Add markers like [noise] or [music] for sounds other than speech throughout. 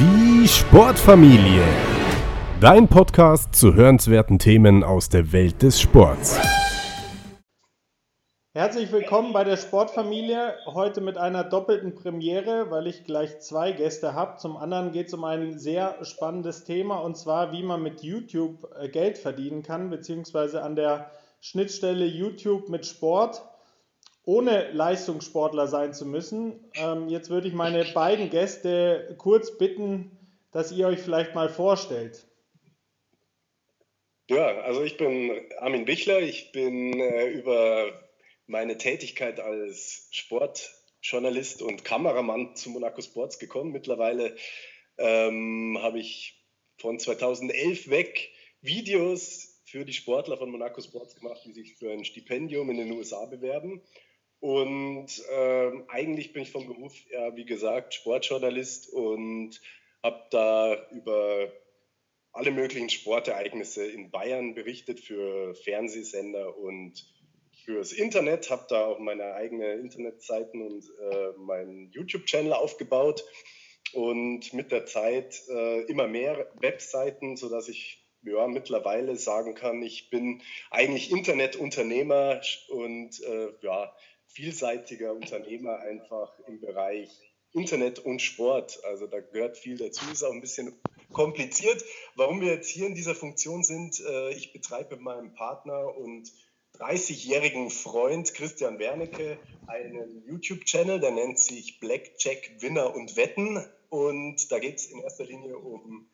Die Sportfamilie. Dein Podcast zu hörenswerten Themen aus der Welt des Sports. Herzlich willkommen bei der Sportfamilie. Heute mit einer doppelten Premiere, weil ich gleich zwei Gäste habe. Zum anderen geht es um ein sehr spannendes Thema und zwar, wie man mit YouTube äh, Geld verdienen kann, beziehungsweise an der Schnittstelle YouTube mit Sport ohne Leistungssportler sein zu müssen. Ähm, jetzt würde ich meine beiden Gäste kurz bitten, dass ihr euch vielleicht mal vorstellt. Ja, also ich bin Armin Bichler. Ich bin äh, über meine Tätigkeit als Sportjournalist und Kameramann zu Monaco Sports gekommen. Mittlerweile ähm, habe ich von 2011 weg Videos für die Sportler von Monaco Sports gemacht, die sich für ein Stipendium in den USA bewerben. Und ähm, eigentlich bin ich vom Beruf, ja, wie gesagt, Sportjournalist und habe da über alle möglichen Sportereignisse in Bayern berichtet für Fernsehsender und fürs Internet. Habe da auch meine eigene Internetseiten und äh, meinen YouTube-Channel aufgebaut und mit der Zeit äh, immer mehr Webseiten, sodass ich ja, mittlerweile sagen kann, ich bin eigentlich Internetunternehmer und äh, ja, vielseitiger Unternehmer einfach im Bereich Internet und Sport. Also da gehört viel dazu, ist auch ein bisschen kompliziert. Warum wir jetzt hier in dieser Funktion sind, äh, ich betreibe mit meinem Partner und 30-jährigen Freund Christian Wernicke einen YouTube-Channel, der nennt sich Blackjack Winner und Wetten. Und da geht es in erster Linie um,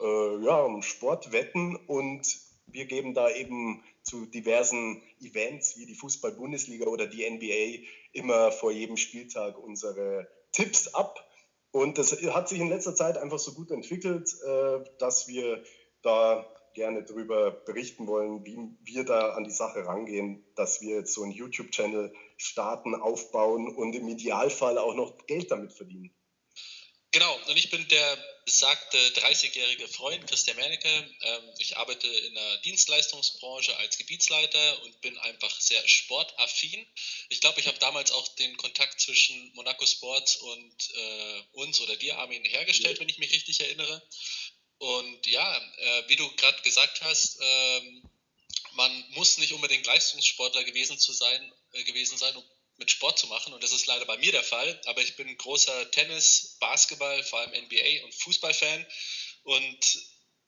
äh, ja, um Sportwetten und wir geben da eben zu diversen Events wie die Fußball-Bundesliga oder die NBA immer vor jedem Spieltag unsere Tipps ab. Und das hat sich in letzter Zeit einfach so gut entwickelt, äh, dass wir da gerne darüber berichten wollen, wie wir da an die Sache rangehen, dass wir jetzt so einen YouTube-Channel starten, aufbauen und im Idealfall auch noch Geld damit verdienen. Genau, und ich bin der besagte 30-jährige Freund Christian Mernecke. Ähm, ich arbeite in der Dienstleistungsbranche als Gebietsleiter und bin einfach sehr sportaffin. Ich glaube, ich habe damals auch den Kontakt zwischen Monaco Sports und äh, uns oder dir, Armin, hergestellt, wenn ich mich richtig erinnere. Und ja, äh, wie du gerade gesagt hast, ähm, man muss nicht unbedingt Leistungssportler gewesen, zu sein, äh, gewesen sein, um mit Sport zu machen. Und das ist leider bei mir der Fall. Aber ich bin großer Tennis, Basketball, vor allem NBA und Fußballfan. Und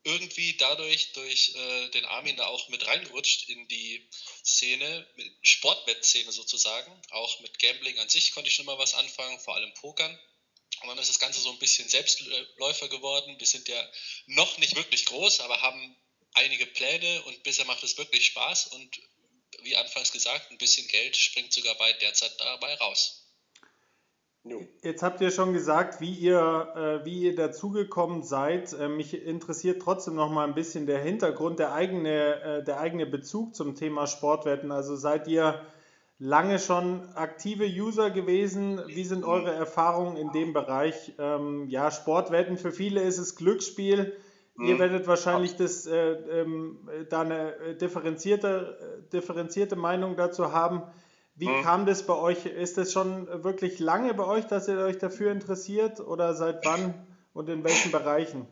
irgendwie dadurch, durch äh, den Armin da auch mit reingerutscht in die Szene, Sportwettszene sozusagen. Auch mit Gambling an sich konnte ich schon mal was anfangen, vor allem Pokern. Und dann ist das Ganze so ein bisschen Selbstläufer geworden. Wir sind ja noch nicht wirklich groß, aber haben einige Pläne und bisher macht es wirklich Spaß und wie anfangs gesagt, ein bisschen Geld springt sogar bei derzeit dabei raus. Jetzt habt ihr schon gesagt, wie ihr, äh, wie ihr dazugekommen seid. Äh, mich interessiert trotzdem noch mal ein bisschen der Hintergrund, der eigene, äh, der eigene Bezug zum Thema Sportwetten. Also seid ihr lange schon aktive User gewesen? Wie sind eure Erfahrungen in dem Bereich? Ähm, ja, Sportwetten, für viele ist es Glücksspiel. Ihr mhm. werdet wahrscheinlich das, äh, ähm, da eine äh, differenzierte, äh, differenzierte Meinung dazu haben. Wie mhm. kam das bei euch? Ist das schon wirklich lange bei euch, dass ihr euch dafür interessiert oder seit wann und in welchen Bereichen?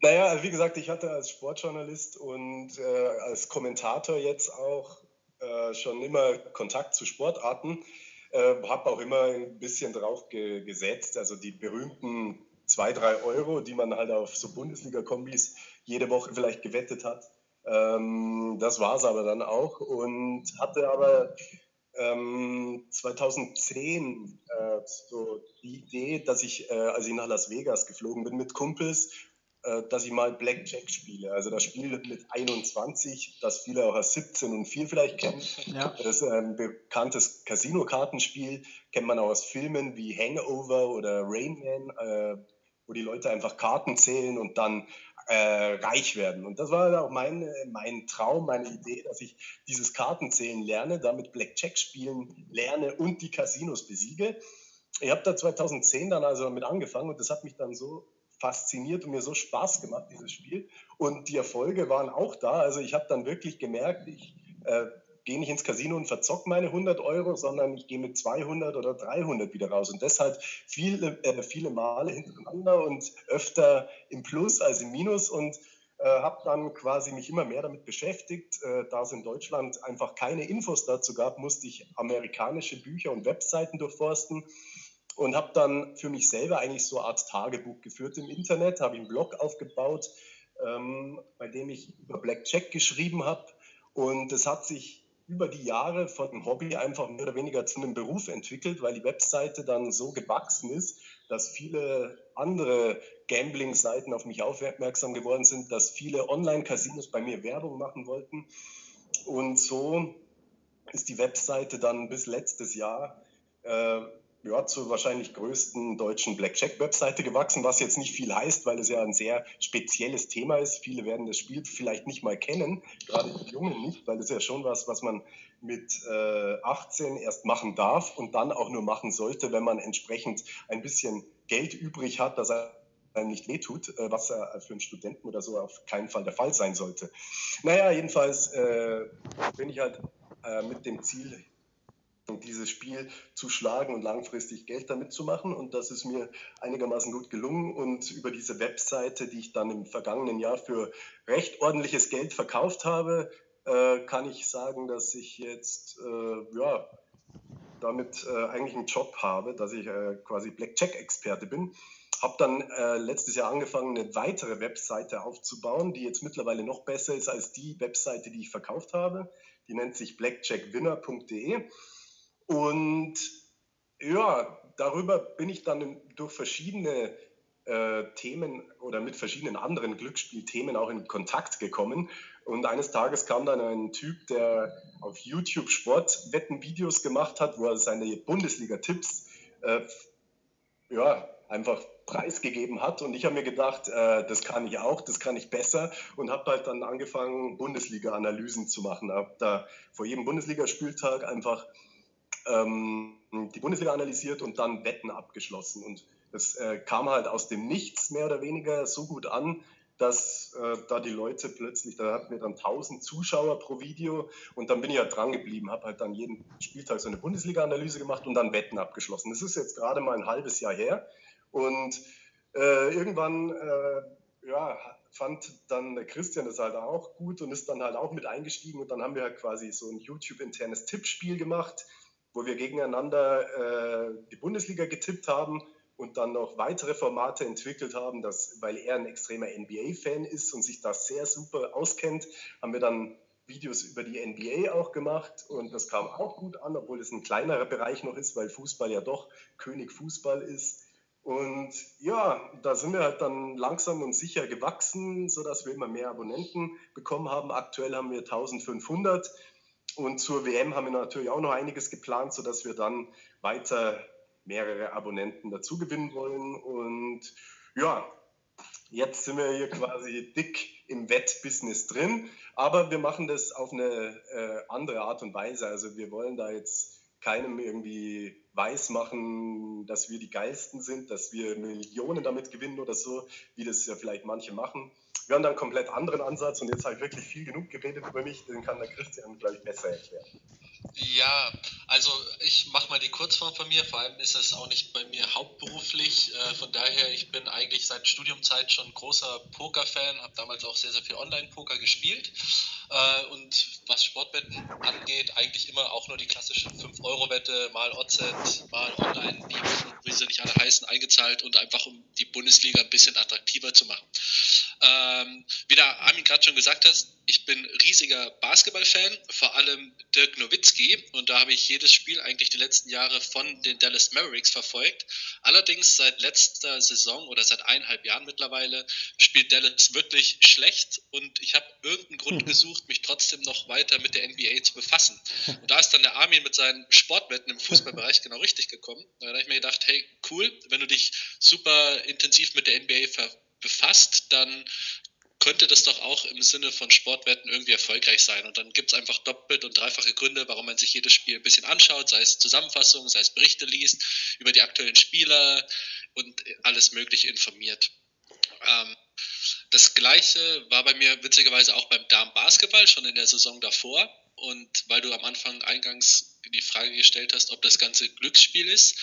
Naja, also wie gesagt, ich hatte als Sportjournalist und äh, als Kommentator jetzt auch äh, schon immer Kontakt zu Sportarten, äh, habe auch immer ein bisschen drauf ge gesetzt, also die berühmten zwei, drei Euro, die man halt auf so Bundesliga-Kombis jede Woche vielleicht gewettet hat. Ähm, das war es aber dann auch und hatte aber ähm, 2010 äh, so die Idee, dass ich, äh, als ich nach Las Vegas geflogen bin mit Kumpels, äh, dass ich mal Blackjack spiele. Also das Spiel mit 21, das viele auch als 17 und 4 vielleicht kennen. Ja. Das ist ein bekanntes Casino-Kartenspiel, kennt man auch aus Filmen wie Hangover oder Rain Man äh, wo die Leute einfach Karten zählen und dann äh, reich werden. Und das war auch mein, mein Traum, meine Idee, dass ich dieses Kartenzählen lerne, damit Blackjack spielen lerne und die Casinos besiege. Ich habe da 2010 dann also damit angefangen und das hat mich dann so fasziniert und mir so Spaß gemacht, dieses Spiel. Und die Erfolge waren auch da. Also ich habe dann wirklich gemerkt, ich äh, gehe nicht ins Casino und verzock meine 100 Euro, sondern ich gehe mit 200 oder 300 wieder raus. Und deshalb viele, äh, viele Male hintereinander und öfter im Plus als im Minus und äh, habe dann quasi mich immer mehr damit beschäftigt. Äh, da es in Deutschland einfach keine Infos dazu gab, musste ich amerikanische Bücher und Webseiten durchforsten und habe dann für mich selber eigentlich so eine Art Tagebuch geführt im Internet, habe einen Blog aufgebaut, ähm, bei dem ich über Blackjack geschrieben habe und das hat sich über die Jahre von einem Hobby einfach mehr oder weniger zu einem Beruf entwickelt, weil die Webseite dann so gewachsen ist, dass viele andere Gambling-Seiten auf mich aufmerksam geworden sind, dass viele Online-Casinos bei mir Werbung machen wollten. Und so ist die Webseite dann bis letztes Jahr äh, ja, zur wahrscheinlich größten deutschen Blackjack-Webseite gewachsen, was jetzt nicht viel heißt, weil es ja ein sehr spezielles Thema ist. Viele werden das Spiel vielleicht nicht mal kennen, gerade die Jungen nicht, weil ist ja schon was, was man mit äh, 18 erst machen darf und dann auch nur machen sollte, wenn man entsprechend ein bisschen Geld übrig hat, dass er einem nicht wehtut, äh, was für einen Studenten oder so auf keinen Fall der Fall sein sollte. Naja, jedenfalls äh, bin ich halt äh, mit dem Ziel dieses Spiel zu schlagen und langfristig Geld damit zu machen. Und das ist mir einigermaßen gut gelungen. Und über diese Webseite, die ich dann im vergangenen Jahr für recht ordentliches Geld verkauft habe, äh, kann ich sagen, dass ich jetzt äh, ja, damit äh, eigentlich einen Job habe, dass ich äh, quasi Blackjack-Experte bin. Habe dann äh, letztes Jahr angefangen, eine weitere Webseite aufzubauen, die jetzt mittlerweile noch besser ist als die Webseite, die ich verkauft habe. Die nennt sich blackjackwinner.de. Und ja, darüber bin ich dann durch verschiedene äh, Themen oder mit verschiedenen anderen Glücksspielthemen auch in Kontakt gekommen. Und eines Tages kam dann ein Typ, der auf YouTube Sportwetten-Videos gemacht hat, wo er seine Bundesliga-Tipps äh, ja, einfach preisgegeben hat. Und ich habe mir gedacht, äh, das kann ich auch, das kann ich besser. Und habe halt dann angefangen, Bundesliga-Analysen zu machen. Habe da vor jedem Bundesligaspieltag einfach ähm, die Bundesliga analysiert und dann Wetten abgeschlossen. Und das äh, kam halt aus dem Nichts mehr oder weniger so gut an, dass äh, da die Leute plötzlich, da hatten wir dann 1000 Zuschauer pro Video und dann bin ich halt dran geblieben, habe halt dann jeden Spieltag so eine Bundesliga-Analyse gemacht und dann Wetten abgeschlossen. Das ist jetzt gerade mal ein halbes Jahr her und äh, irgendwann äh, ja, fand dann der Christian das halt auch gut und ist dann halt auch mit eingestiegen und dann haben wir halt quasi so ein YouTube-internes Tippspiel gemacht wo wir gegeneinander äh, die Bundesliga getippt haben und dann noch weitere Formate entwickelt haben, dass, weil er ein extremer NBA-Fan ist und sich da sehr super auskennt, haben wir dann Videos über die NBA auch gemacht und das kam auch gut an, obwohl es ein kleinerer Bereich noch ist, weil Fußball ja doch König Fußball ist. Und ja, da sind wir halt dann langsam und sicher gewachsen, sodass wir immer mehr Abonnenten bekommen haben. Aktuell haben wir 1500 und zur WM haben wir natürlich auch noch einiges geplant, sodass wir dann weiter mehrere Abonnenten dazu gewinnen wollen. Und ja, jetzt sind wir hier quasi dick im Wettbusiness drin, aber wir machen das auf eine äh, andere Art und Weise. Also wir wollen da jetzt keinem irgendwie weismachen, dass wir die Geilsten sind, dass wir Millionen damit gewinnen oder so, wie das ja vielleicht manche machen, wir haben da einen komplett anderen Ansatz und jetzt habe ich wirklich viel genug geredet über mich, den kann der Christian, glaube ich, besser erklären. Ja, also ich mache mal die Kurzform von mir, vor allem ist es auch nicht bei mir hauptberuflich, äh, von daher, ich bin eigentlich seit Studiumzeit schon großer Poker-Fan, habe damals auch sehr, sehr viel Online-Poker gespielt äh, und was Sportwetten angeht, eigentlich immer auch nur die klassische 5-Euro-Wette, mal OZ, mal online, wie, wie sie nicht alle heißen, eingezahlt und einfach um die Bundesliga ein bisschen attraktiver zu machen. Ähm, wie der Armin gerade schon gesagt hat, ich bin riesiger Basketball-Fan, vor allem Dirk Nowitzki. Und da habe ich jedes Spiel eigentlich die letzten Jahre von den Dallas Mavericks verfolgt. Allerdings seit letzter Saison oder seit eineinhalb Jahren mittlerweile spielt Dallas wirklich schlecht. Und ich habe irgendeinen Grund hm. gesucht, mich trotzdem noch weiter mit der NBA zu befassen. Und da ist dann der Armin mit seinen Sportwetten im Fußballbereich genau richtig gekommen. Da habe ich mir gedacht, hey, cool, wenn du dich super intensiv mit der NBA befasst, dann könnte das doch auch im Sinne von Sportwetten irgendwie erfolgreich sein. Und dann gibt es einfach doppelt und dreifache Gründe, warum man sich jedes Spiel ein bisschen anschaut, sei es Zusammenfassungen, sei es Berichte liest, über die aktuellen Spieler und alles Mögliche informiert. Ähm, das gleiche war bei mir witzigerweise auch beim Damen-Basketball schon in der Saison davor. und weil du am Anfang eingangs die Frage gestellt hast, ob das Ganze Glücksspiel ist.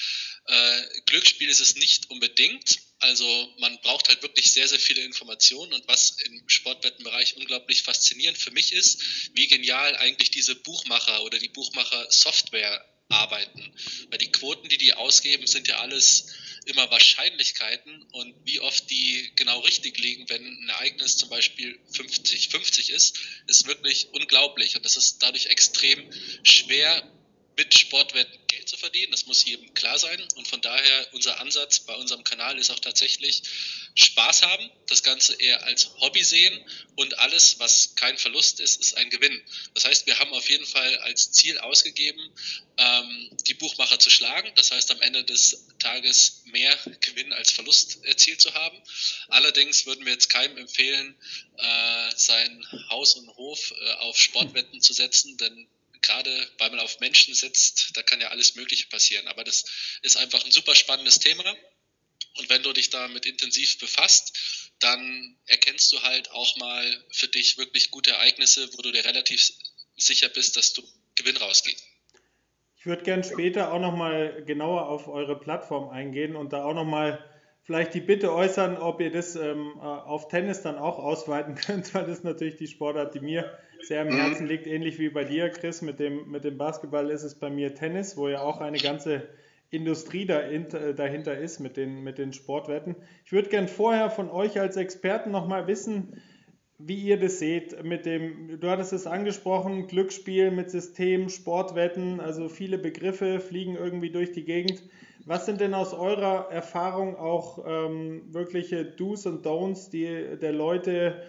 Äh, Glücksspiel ist es nicht unbedingt. Also man braucht halt wirklich sehr, sehr viele Informationen. Und was im Sportwettenbereich unglaublich faszinierend für mich ist, wie genial eigentlich diese Buchmacher oder die Buchmacher-Software arbeiten. Weil die Quoten, die die ausgeben, sind ja alles immer Wahrscheinlichkeiten. Und wie oft die genau richtig liegen, wenn ein Ereignis zum Beispiel 50-50 ist, ist wirklich unglaublich. Und das ist dadurch extrem schwer mit Sportwetten Geld zu verdienen. Das muss jedem klar sein. Und von daher unser Ansatz bei unserem Kanal ist auch tatsächlich Spaß haben, das Ganze eher als Hobby sehen und alles, was kein Verlust ist, ist ein Gewinn. Das heißt, wir haben auf jeden Fall als Ziel ausgegeben, ähm, die Buchmacher zu schlagen. Das heißt, am Ende des Tages mehr Gewinn als Verlust erzielt zu haben. Allerdings würden wir jetzt keinem empfehlen, äh, sein Haus und Hof äh, auf Sportwetten zu setzen, denn gerade weil man auf Menschen sitzt, da kann ja alles Mögliche passieren. Aber das ist einfach ein super spannendes Thema. Und wenn du dich damit intensiv befasst, dann erkennst du halt auch mal für dich wirklich gute Ereignisse, wo du dir relativ sicher bist, dass du Gewinn rausgehst. Ich würde gerne später auch nochmal genauer auf eure Plattform eingehen und da auch nochmal vielleicht die Bitte äußern, ob ihr das ähm, äh, auf Tennis dann auch ausweiten [laughs] könnt, weil das natürlich die Sportart, die mir sehr am mhm. Herzen liegt, ähnlich wie bei dir, Chris. Mit dem, mit dem Basketball ist es bei mir Tennis, wo ja auch eine ganze Industrie äh, dahinter ist mit den, mit den Sportwetten. Ich würde gern vorher von euch als Experten nochmal wissen, wie ihr das seht mit dem, du hattest es angesprochen, Glücksspiel mit System, Sportwetten, also viele Begriffe fliegen irgendwie durch die Gegend. Was sind denn aus eurer Erfahrung auch ähm, wirkliche Do's und Don'ts die, der Leute,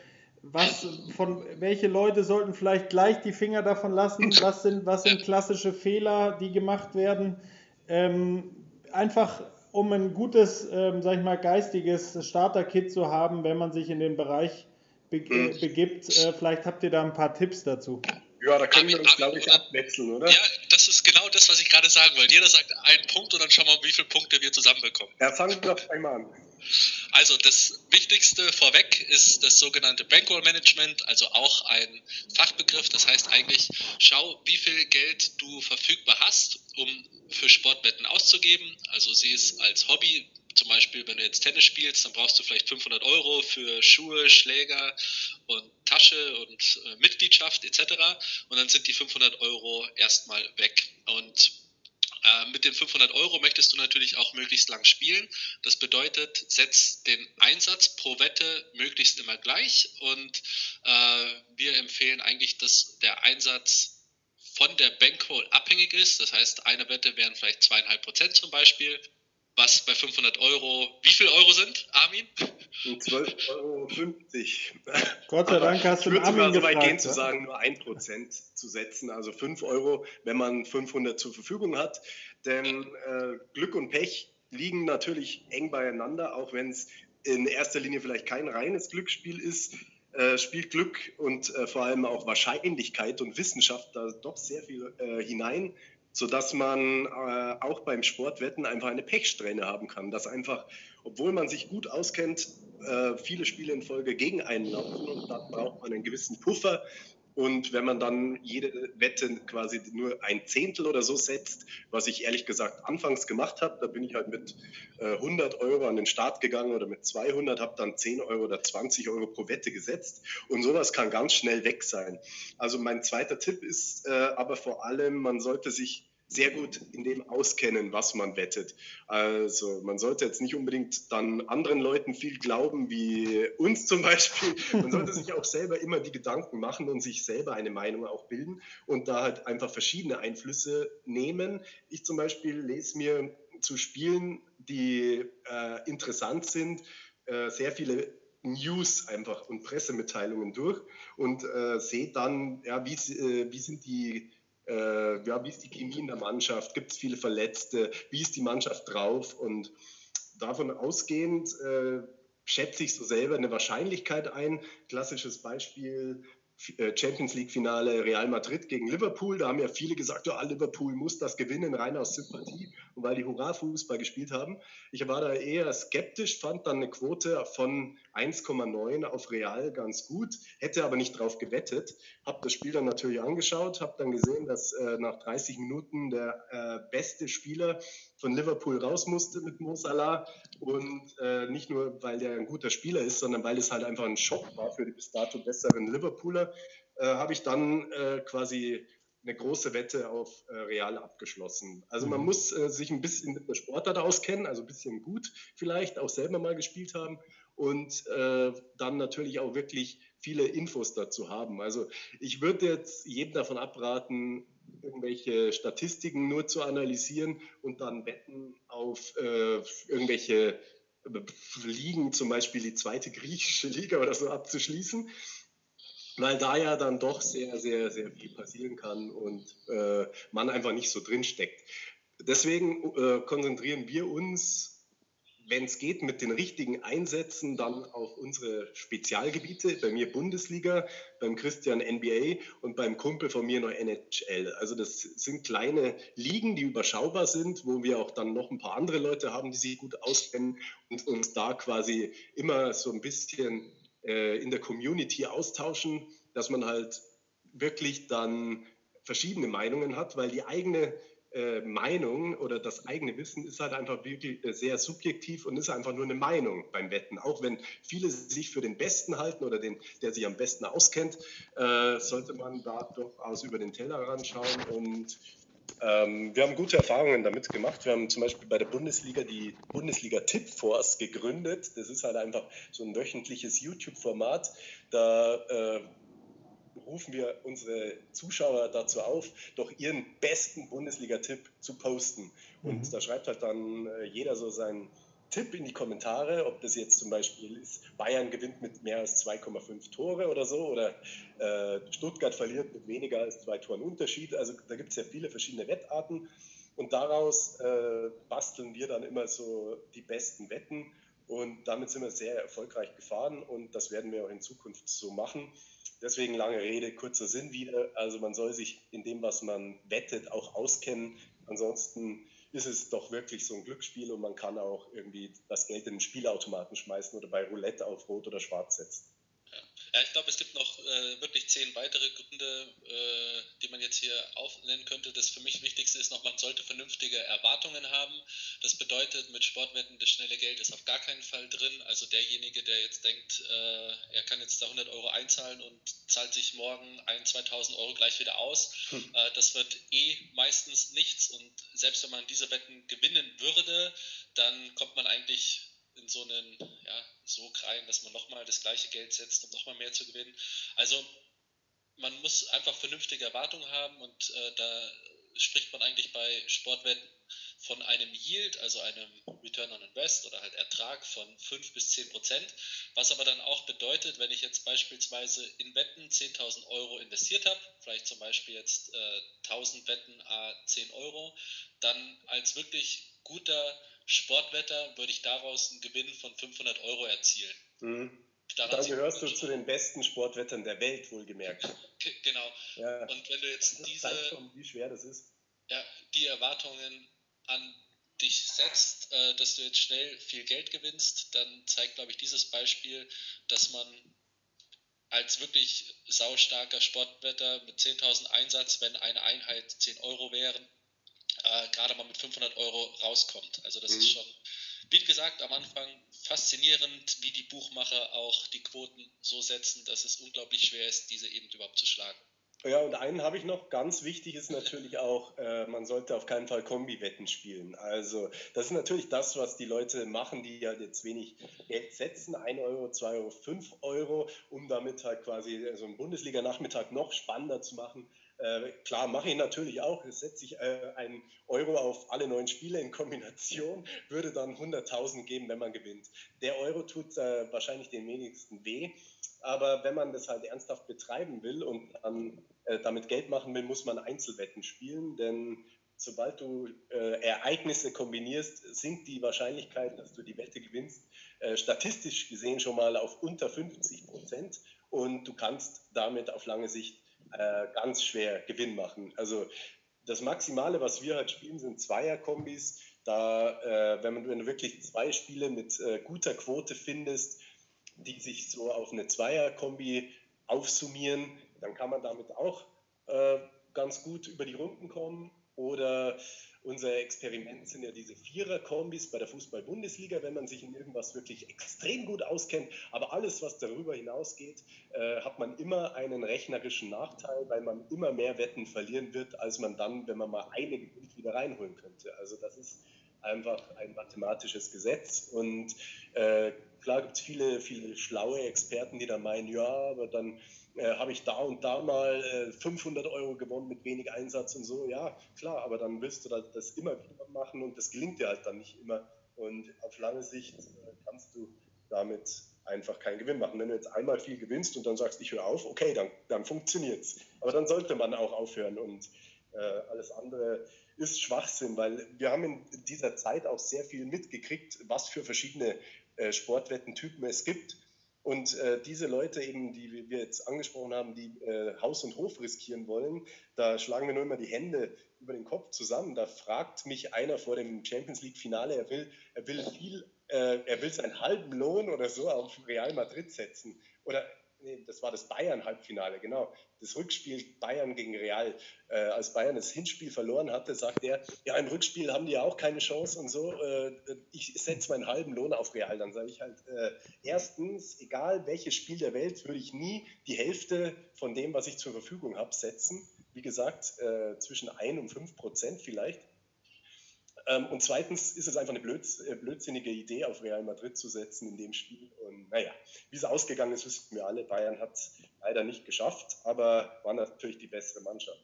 was von welche Leute sollten vielleicht gleich die Finger davon lassen? Was sind, was sind klassische Fehler, die gemacht werden? Ähm, einfach um ein gutes, ähm, sag ich mal, geistiges Starter-Kit zu haben, wenn man sich in den Bereich be mhm. begibt. Äh, vielleicht habt ihr da ein paar Tipps dazu. Ja, da können wir uns, glaube ich, abwechseln, oder? Ja, das ist genau das, was ich gerade sagen wollte. Jeder sagt einen Punkt und dann schauen wir mal, wie viele Punkte wir zusammenbekommen. Ja, fangen wir doch einmal an. Also das Wichtigste vorweg ist das sogenannte Bankroll Management, also auch ein Fachbegriff. Das heißt eigentlich, schau, wie viel Geld du verfügbar hast, um für Sportwetten auszugeben. Also sieh es als Hobby. Zum Beispiel, wenn du jetzt Tennis spielst, dann brauchst du vielleicht 500 Euro für Schuhe, Schläger und Tasche und äh, Mitgliedschaft etc. Und dann sind die 500 Euro erstmal weg. Und äh, mit den 500 Euro möchtest du natürlich auch möglichst lang spielen. Das bedeutet, setz den Einsatz pro Wette möglichst immer gleich und äh, wir empfehlen eigentlich, dass der Einsatz von der Bankroll abhängig ist. Das heißt, eine Wette wären vielleicht zweieinhalb Prozent zum Beispiel was bei 500 Euro, wie viel Euro sind, Armin? 12,50 Euro. Gott sei Dank hast du Ich würde sogar so weit gehen, zu sagen, nur 1% zu setzen, also 5 Euro, wenn man 500 zur Verfügung hat. Denn äh, Glück und Pech liegen natürlich eng beieinander, auch wenn es in erster Linie vielleicht kein reines Glücksspiel ist. Äh, spielt Glück und äh, vor allem auch Wahrscheinlichkeit und Wissenschaft da doch sehr viel äh, hinein sodass man äh, auch beim Sportwetten einfach eine Pechsträhne haben kann, dass einfach, obwohl man sich gut auskennt, äh, viele Spiele in Folge gegen einen laufen und dann braucht man einen gewissen Puffer, und wenn man dann jede Wette quasi nur ein Zehntel oder so setzt, was ich ehrlich gesagt anfangs gemacht habe, da bin ich halt mit äh, 100 Euro an den Start gegangen oder mit 200, habe dann 10 Euro oder 20 Euro pro Wette gesetzt. Und sowas kann ganz schnell weg sein. Also mein zweiter Tipp ist äh, aber vor allem, man sollte sich sehr gut in dem auskennen, was man wettet. Also man sollte jetzt nicht unbedingt dann anderen Leuten viel glauben, wie uns zum Beispiel. Man sollte sich auch selber immer die Gedanken machen und sich selber eine Meinung auch bilden und da halt einfach verschiedene Einflüsse nehmen. Ich zum Beispiel lese mir zu Spielen, die äh, interessant sind, äh, sehr viele News einfach und Pressemitteilungen durch und äh, sehe dann, ja, wie, äh, wie sind die äh, ja, wie ist die Chemie in der Mannschaft, gibt es viele Verletzte, wie ist die Mannschaft drauf und davon ausgehend äh, schätze ich so selber eine Wahrscheinlichkeit ein. Klassisches Beispiel äh, Champions League-Finale Real Madrid gegen Liverpool. Da haben ja viele gesagt, oh, Liverpool muss das gewinnen, rein aus Sympathie und weil die Hurra-Fußball gespielt haben. Ich war da eher skeptisch, fand dann eine Quote von 1,9 auf Real ganz gut, hätte aber nicht drauf gewettet. Habe das Spiel dann natürlich angeschaut, habe dann gesehen, dass äh, nach 30 Minuten der äh, beste Spieler von Liverpool raus musste mit Mo Salah und äh, nicht nur, weil der ein guter Spieler ist, sondern weil es halt einfach ein Schock war für die bis dato besseren Liverpooler, äh, habe ich dann äh, quasi eine große Wette auf äh, Real abgeschlossen. Also man mhm. muss äh, sich ein bisschen mit der Sportart auskennen, also ein bisschen gut vielleicht, auch selber mal gespielt haben und äh, dann natürlich auch wirklich viele Infos dazu haben. Also ich würde jetzt jedem davon abraten, irgendwelche Statistiken nur zu analysieren und dann Wetten auf äh, irgendwelche Ligen, zum Beispiel die zweite griechische Liga oder so abzuschließen, weil da ja dann doch sehr, sehr, sehr viel passieren kann und äh, man einfach nicht so drin steckt. Deswegen äh, konzentrieren wir uns wenn es geht, mit den richtigen Einsätzen dann auf unsere Spezialgebiete. Bei mir Bundesliga, beim Christian NBA und beim Kumpel von mir noch NHL. Also das sind kleine Ligen, die überschaubar sind, wo wir auch dann noch ein paar andere Leute haben, die sich gut auskennen und uns da quasi immer so ein bisschen äh, in der Community austauschen, dass man halt wirklich dann verschiedene Meinungen hat, weil die eigene Meinung oder das eigene Wissen ist halt einfach wirklich äh, sehr subjektiv und ist einfach nur eine Meinung beim Wetten. Auch wenn viele sich für den Besten halten oder den, der sich am besten auskennt, äh, sollte man da durchaus über den Teller schauen und ähm, wir haben gute Erfahrungen damit gemacht. Wir haben zum Beispiel bei der Bundesliga die Bundesliga Tip Force gegründet. Das ist halt einfach so ein wöchentliches YouTube-Format. Da äh, rufen wir unsere Zuschauer dazu auf, doch ihren besten Bundesliga-Tipp zu posten. Und mhm. da schreibt halt dann äh, jeder so seinen Tipp in die Kommentare, ob das jetzt zum Beispiel ist, Bayern gewinnt mit mehr als 2,5 Tore oder so, oder äh, Stuttgart verliert mit weniger als zwei Toren Unterschied. Also da gibt es ja viele verschiedene Wettarten. Und daraus äh, basteln wir dann immer so die besten Wetten. Und damit sind wir sehr erfolgreich gefahren und das werden wir auch in Zukunft so machen. Deswegen lange Rede, kurzer Sinn wieder. Also man soll sich in dem, was man wettet, auch auskennen. Ansonsten ist es doch wirklich so ein Glücksspiel und man kann auch irgendwie das Geld in den Spielautomaten schmeißen oder bei Roulette auf Rot oder Schwarz setzen. Ja, ich glaube, es gibt noch äh, wirklich zehn weitere Gründe, äh, die man jetzt hier aufnennen könnte. Das für mich Wichtigste ist noch, man sollte vernünftige Erwartungen haben. Das bedeutet, mit Sportwetten, das schnelle Geld ist auf gar keinen Fall drin. Also derjenige, der jetzt denkt, äh, er kann jetzt da 100 Euro einzahlen und zahlt sich morgen 1, 2000 Euro gleich wieder aus, hm. Äh, das wird eh meistens nichts. Und selbst wenn man diese Wetten gewinnen würde, dann kommt man eigentlich in so einen ja, Sog rein, dass man nochmal das gleiche Geld setzt, um nochmal mehr zu gewinnen. Also man muss einfach vernünftige Erwartungen haben und äh, da spricht man eigentlich bei Sportwetten von einem Yield, also einem Return on Invest oder halt Ertrag von 5 bis 10 Prozent, was aber dann auch bedeutet, wenn ich jetzt beispielsweise in Wetten 10.000 Euro investiert habe, vielleicht zum Beispiel jetzt äh, 1000 Wetten a 10 Euro, dann als wirklich guter Sportwetter würde ich daraus einen Gewinn von 500 Euro erzielen. Mhm. Dann gehörst du zu den besten Sportwettern der Welt, wohlgemerkt. genau. Ja. Und wenn du jetzt diese. Das schon, wie schwer das ist. Ja, die Erwartungen an dich setzt, äh, dass du jetzt schnell viel Geld gewinnst, dann zeigt, glaube ich, dieses Beispiel, dass man als wirklich saustarker Sportwetter mit 10.000 Einsatz, wenn eine Einheit 10 Euro wären, äh, gerade mal mit 500 Euro rauskommt. Also das mhm. ist schon, wie gesagt, am Anfang faszinierend, wie die Buchmacher auch die Quoten so setzen, dass es unglaublich schwer ist, diese eben überhaupt zu schlagen. Ja, und einen habe ich noch. Ganz wichtig ist natürlich auch, äh, man sollte auf keinen Fall Kombi-Wetten spielen. Also, das ist natürlich das, was die Leute machen, die ja jetzt wenig Geld setzen: 1 Euro, 2 Euro, 5 Euro, um damit halt quasi so einen Bundesliga-Nachmittag noch spannender zu machen. Äh, klar, mache ich natürlich auch. Setze ich äh, einen Euro auf alle neun Spiele in Kombination, [laughs] würde dann 100.000 geben, wenn man gewinnt. Der Euro tut äh, wahrscheinlich den wenigsten weh. Aber wenn man das halt ernsthaft betreiben will und dann äh, damit Geld machen will, muss man Einzelwetten spielen, denn sobald du äh, Ereignisse kombinierst, sinkt die Wahrscheinlichkeit, dass du die Wette gewinnst, äh, statistisch gesehen schon mal auf unter 50 Prozent und du kannst damit auf lange Sicht äh, ganz schwer Gewinn machen. Also das Maximale, was wir halt spielen, sind Zweierkombis. Da, äh, wenn, man, wenn du wirklich zwei Spiele mit äh, guter Quote findest, die sich so auf eine Zweierkombi aufsummieren, dann kann man damit auch äh, ganz gut über die Runden kommen. Oder unser Experiment sind ja diese Vierer-Kombis bei der Fußball-Bundesliga, wenn man sich in irgendwas wirklich extrem gut auskennt. Aber alles, was darüber hinausgeht, äh, hat man immer einen rechnerischen Nachteil, weil man immer mehr Wetten verlieren wird, als man dann, wenn man mal eine gewinnt, wieder reinholen könnte. Also das ist einfach ein mathematisches Gesetz. Und äh, klar gibt es viele, viele schlaue Experten, die dann meinen, ja, aber dann äh, habe ich da und da mal äh, 500 Euro gewonnen mit wenig Einsatz und so. Ja, klar, aber dann willst du das immer wieder machen und das gelingt dir halt dann nicht immer. Und auf lange Sicht äh, kannst du damit einfach keinen Gewinn machen. Wenn du jetzt einmal viel gewinnst und dann sagst, ich höre auf, okay, dann, dann funktioniert es. Aber dann sollte man auch aufhören und äh, alles andere ist Schwachsinn, weil wir haben in dieser Zeit auch sehr viel mitgekriegt, was für verschiedene äh, Sportwettentypen es gibt. Und äh, diese Leute eben, die wir jetzt angesprochen haben, die äh, Haus und Hof riskieren wollen, da schlagen wir nur immer die Hände über den Kopf zusammen. Da fragt mich einer vor dem Champions League Finale, er will, er will viel, äh, er will seinen halben Lohn oder so auf Real Madrid setzen. Oder nee, das war das Bayern-Halbfinale, genau. Das Rückspiel Bayern gegen Real. Äh, als Bayern das Hinspiel verloren hatte, sagt er, ja, im Rückspiel haben die ja auch keine Chance und so. Äh, ich setze meinen halben Lohn auf Real. Dann sage ich halt, äh, erstens, egal welches Spiel der Welt, würde ich nie die Hälfte von dem, was ich zur Verfügung habe, setzen. Wie gesagt, äh, zwischen 1 und 5 Prozent vielleicht. Ähm, und zweitens ist es einfach eine äh, blödsinnige Idee, auf Real Madrid zu setzen in dem Spiel. Und naja, wie es ausgegangen ist, wissen wir alle. Bayern hat es leider nicht geschafft, aber war natürlich die bessere Mannschaft.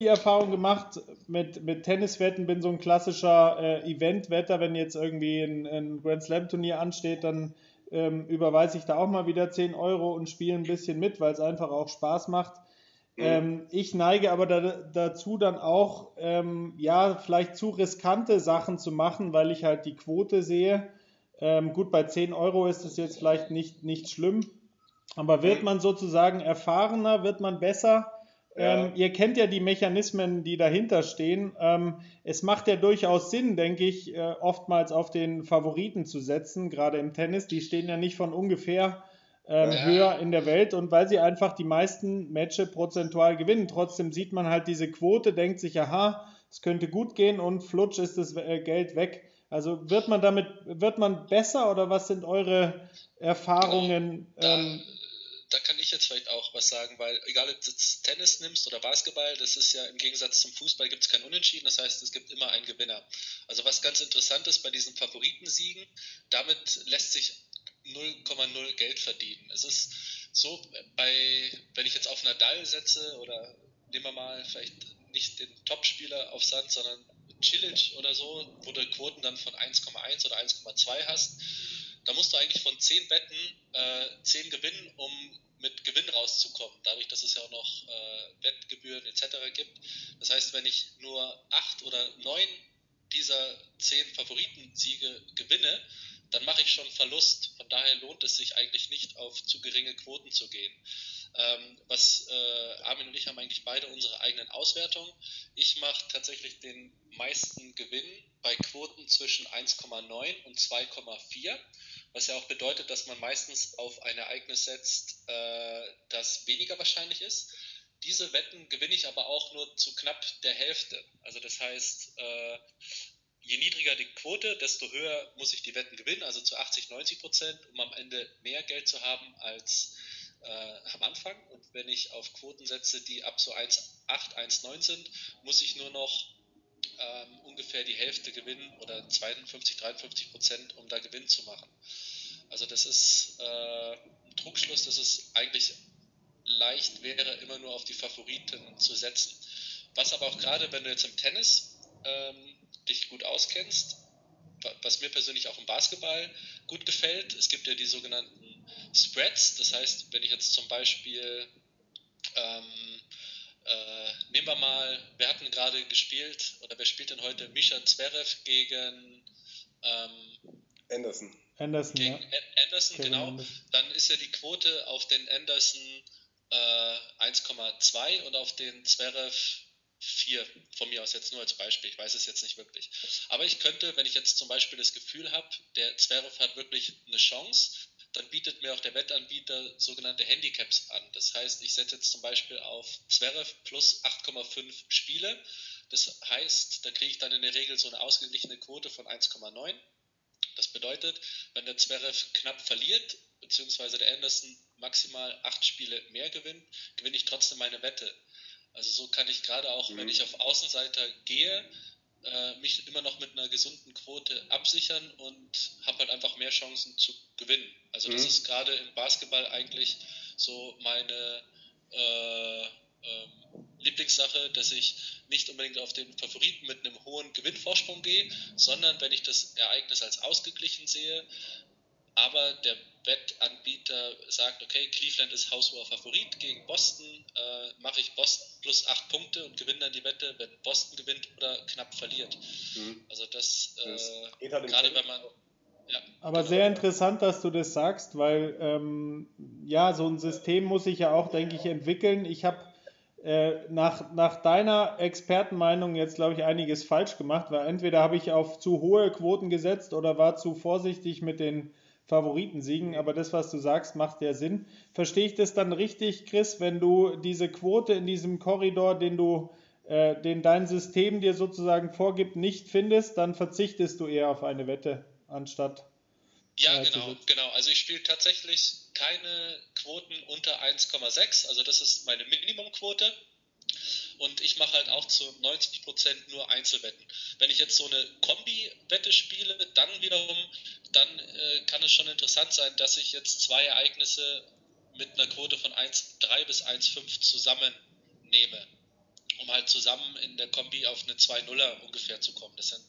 Die Erfahrung gemacht mit, mit Tenniswetten, bin so ein klassischer äh, Eventwetter. Wenn jetzt irgendwie ein, ein Grand Slam Turnier ansteht, dann ähm, überweise ich da auch mal wieder 10 Euro und spiele ein bisschen mit, weil es einfach auch Spaß macht. Ähm, ich neige aber da, dazu dann auch, ähm, ja, vielleicht zu riskante Sachen zu machen, weil ich halt die Quote sehe. Ähm, gut, bei 10 Euro ist es jetzt vielleicht nicht, nicht schlimm, aber wird mhm. man sozusagen erfahrener, wird man besser? Ja. Ähm, ihr kennt ja die Mechanismen, die dahinter stehen. Ähm, es macht ja durchaus Sinn, denke ich, äh, oftmals auf den Favoriten zu setzen, gerade im Tennis. Die stehen ja nicht von ungefähr ähm, ja. höher in der Welt und weil sie einfach die meisten Matches prozentual gewinnen. Trotzdem sieht man halt diese Quote, denkt sich, aha, es könnte gut gehen und flutsch ist das äh, Geld weg. Also wird man damit, wird man besser oder was sind eure Erfahrungen? Da, ähm, da kann ich jetzt vielleicht auch was sagen, weil egal ob du Tennis nimmst oder Basketball, das ist ja im Gegensatz zum Fußball gibt es kein Unentschieden, das heißt es gibt immer einen Gewinner. Also was ganz interessant ist bei diesen Favoritensiegen, damit lässt sich 0,0 Geld verdienen. Es ist so, bei, wenn ich jetzt auf Nadal setze oder nehmen wir mal vielleicht nicht den Topspieler auf Sand, sondern Cilic oder so, wo du Quoten dann von 1,1 oder 1,2 hast, da musst du eigentlich von 10 Wetten äh, 10 gewinnen, um mit Gewinn rauszukommen, dadurch, dass es ja auch noch äh, Wettgebühren etc. gibt. Das heißt, wenn ich nur 8 oder 9 dieser 10 Favoritensiege gewinne, dann mache ich schon Verlust. Von daher lohnt es sich eigentlich nicht, auf zu geringe Quoten zu gehen. Ähm, was äh, Armin und ich haben eigentlich beide unsere eigenen Auswertungen. Ich mache tatsächlich den meisten Gewinn bei Quoten zwischen 1,9 und 2,4, was ja auch bedeutet, dass man meistens auf ein Ereignis setzt, äh, das weniger wahrscheinlich ist. Diese Wetten gewinne ich aber auch nur zu knapp der Hälfte. Also das heißt, äh, je niedriger die Quote, desto höher muss ich die Wetten gewinnen, also zu 80, 90 Prozent, um am Ende mehr Geld zu haben als äh, am Anfang. Und wenn ich auf Quoten setze, die ab so 1,8, 1,9 sind, muss ich nur noch ähm, ungefähr die Hälfte gewinnen oder 52, 53 Prozent, um da Gewinn zu machen. Also das ist äh, ein Trugschluss, dass es eigentlich leicht wäre, immer nur auf die Favoriten zu setzen. Was aber auch gerade, wenn du jetzt im Tennis ähm, dich gut auskennst, was mir persönlich auch im Basketball gut gefällt. Es gibt ja die sogenannten Spreads, das heißt, wenn ich jetzt zum Beispiel ähm, Äh, nehmen wir mal, wir hatten gerade gespielt, oder wer spielt denn heute? Misha Zverev gegen ähm, Anderson. Anderson, gegen ja. Anderson, Kevin genau. Anderson. Dann ist ja die Quote auf den Anderson äh, 1,2 und auf den Zverev 4. Von mir aus jetzt nur als Beispiel. Ich weiß es jetzt nicht wirklich. Aber ich könnte, wenn ich jetzt zum Beispiel das Gefühl habe, der Zverev hat wirklich eine Chance, dann bietet mir auch der Wettanbieter sogenannte Handicaps an. Das heißt, ich setze jetzt zum Beispiel auf Zverev plus 8,5 Spiele. Das heißt, da kriege ich dann in der Regel so eine ausgeglichene Quote von 1,9. Das bedeutet, wenn der Zverev knapp verliert, beziehungsweise der Anderson maximal 8 Spiele mehr gewinnt, gewinne ich trotzdem meine Wette. Also so kann ich gerade auch, mhm. wenn ich auf Außenseiter gehe, äh, mich immer noch mit einer gesunden Quote absichern und habe halt einfach mehr Chancen zu gewinnen. Also das mhm. ist gerade im Basketball eigentlich so meine äh, ähm, Lieblingssache, dass ich nicht unbedingt auf den Favoriten mit einem hohen Gewinnvorsprung gehe, sondern wenn ich das Ereignis als ausgeglichen sehe, aber der Wettanbieter sagt, okay, Cleveland ist haushoher Favorit gegen Boston, äh, mache ich Boston plus 8 Punkte und gewinne dann die Wette, wenn Boston gewinnt oder knapp verliert. Mhm. Also das, äh, halt gerade wenn man... Ja, Aber genau. sehr interessant, dass du das sagst, weil ähm, ja, so ein System muss sich ja auch, denke ich, entwickeln. Ich habe äh, nach, nach deiner Expertenmeinung jetzt, glaube ich, einiges falsch gemacht, weil entweder habe ich auf zu hohe Quoten gesetzt oder war zu vorsichtig mit den Favoritensiegen, aber das, was du sagst, macht ja Sinn. Verstehe ich das dann richtig, Chris, wenn du diese Quote in diesem Korridor, den du, äh, den dein System dir sozusagen vorgibt, nicht findest, dann verzichtest du eher auf eine Wette anstatt. Ja, genau, genau. Also ich spiele tatsächlich keine Quoten unter 1,6, also das ist meine Minimumquote. Und ich mache halt auch zu 90% nur Einzelwetten. Wenn ich jetzt so eine Kombi-Wette spiele, dann wiederum dann äh, kann es schon interessant sein, dass ich jetzt zwei Ereignisse mit einer Quote von 1,3 bis 1,5 zusammennehme, um halt zusammen in der Kombi auf eine 2-0er ungefähr zu kommen. Das sind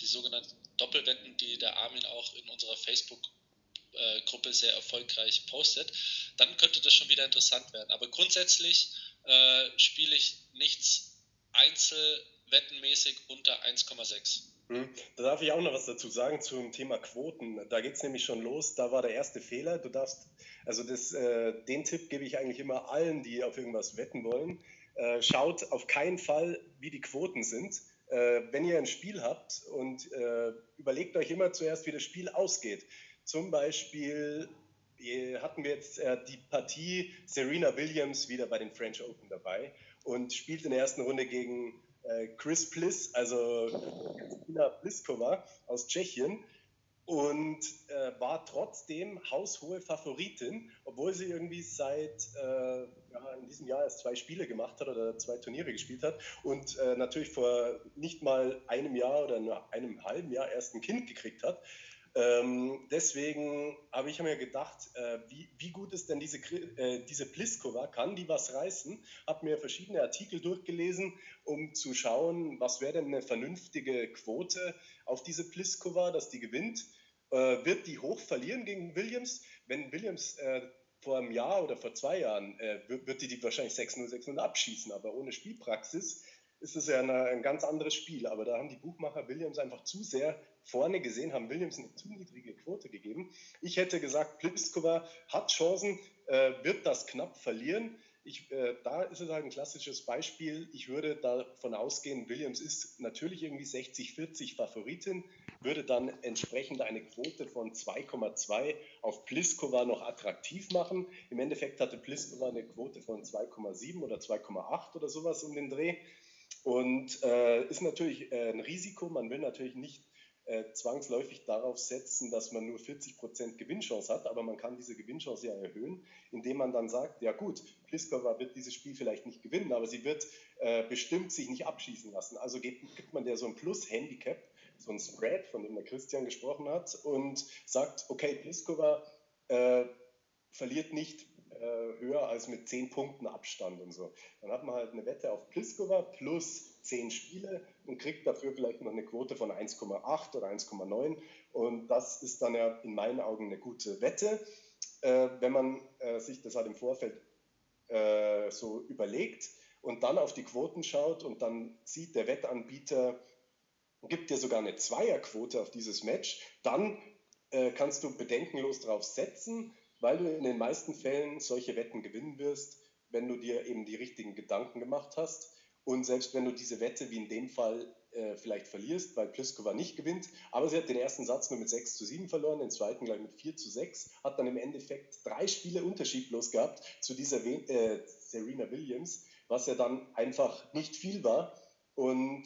die sogenannten Doppelwetten, die der Armin auch in unserer Facebook-Gruppe sehr erfolgreich postet. Dann könnte das schon wieder interessant werden. Aber grundsätzlich äh, spiele ich nichts einzelwettenmäßig unter 1,6. Hm. Da darf ich auch noch was dazu sagen zum Thema Quoten. Da geht es nämlich schon los. Da war der erste Fehler. Du darfst, also das, äh, den Tipp gebe ich eigentlich immer allen, die auf irgendwas wetten wollen. Äh, schaut auf keinen Fall, wie die Quoten sind. Äh, wenn ihr ein Spiel habt und äh, überlegt euch immer zuerst, wie das Spiel ausgeht. Zum Beispiel hatten wir jetzt äh, die Partie Serena Williams wieder bei den French Open dabei und spielt in der ersten Runde gegen äh, Chris Pliss, also Kristina Pliskova aus Tschechien und äh, war trotzdem haushohe Favoritin, obwohl sie irgendwie seit äh, ja, in diesem Jahr erst zwei Spiele gemacht hat oder zwei Turniere gespielt hat und äh, natürlich vor nicht mal einem Jahr oder nur einem halben Jahr erst ein Kind gekriegt hat. Ähm, deswegen habe ich mir gedacht, äh, wie, wie, gut ist denn diese, äh, diese Pliskova? Kann die was reißen? Habe mir verschiedene Artikel durchgelesen, um zu schauen, was wäre denn eine vernünftige Quote auf diese Pliskova, dass die gewinnt. Äh, wird die hoch verlieren gegen Williams? Wenn Williams äh, vor einem Jahr oder vor zwei Jahren äh, wird die die wahrscheinlich 6-0, 6-0 abschießen, aber ohne Spielpraxis ist es ja eine, ein ganz anderes Spiel. Aber da haben die Buchmacher Williams einfach zu sehr vorne gesehen, haben Williams eine zu niedrige Quote gegeben. Ich hätte gesagt, Pliskova hat Chancen, äh, wird das knapp verlieren. Ich, äh, da ist es halt ein klassisches Beispiel. Ich würde davon ausgehen, Williams ist natürlich irgendwie 60-40 Favoritin, würde dann entsprechend eine Quote von 2,2 auf Pliskova noch attraktiv machen. Im Endeffekt hatte Pliskova eine Quote von 2,7 oder 2,8 oder sowas um den Dreh. Und äh, ist natürlich äh, ein Risiko. Man will natürlich nicht äh, zwangsläufig darauf setzen, dass man nur 40% Gewinnchance hat, aber man kann diese Gewinnchance ja erhöhen, indem man dann sagt, ja gut, Pliskova wird dieses Spiel vielleicht nicht gewinnen, aber sie wird äh, bestimmt sich nicht abschießen lassen. Also gibt, gibt man der so ein Plus-Handicap, so ein Spread, von dem der Christian gesprochen hat, und sagt, okay, Pliskova äh, verliert nicht höher als mit 10 Punkten Abstand und so. Dann hat man halt eine Wette auf Pliskova plus 10 Spiele und kriegt dafür vielleicht noch eine Quote von 1,8 oder 1,9. Und das ist dann ja in meinen Augen eine gute Wette. Äh, wenn man äh, sich das halt im Vorfeld äh, so überlegt und dann auf die Quoten schaut und dann sieht, der Wettanbieter gibt dir sogar eine Zweierquote auf dieses Match, dann äh, kannst du bedenkenlos darauf setzen, weil du in den meisten Fällen solche Wetten gewinnen wirst, wenn du dir eben die richtigen Gedanken gemacht hast. Und selbst wenn du diese Wette, wie in dem Fall, äh, vielleicht verlierst, weil Pliskova nicht gewinnt, aber sie hat den ersten Satz nur mit 6 zu 7 verloren, den zweiten gleich mit 4 zu 6, hat dann im Endeffekt drei Spiele unterschiedlos gehabt zu dieser äh, Serena Williams, was ja dann einfach nicht viel war. Und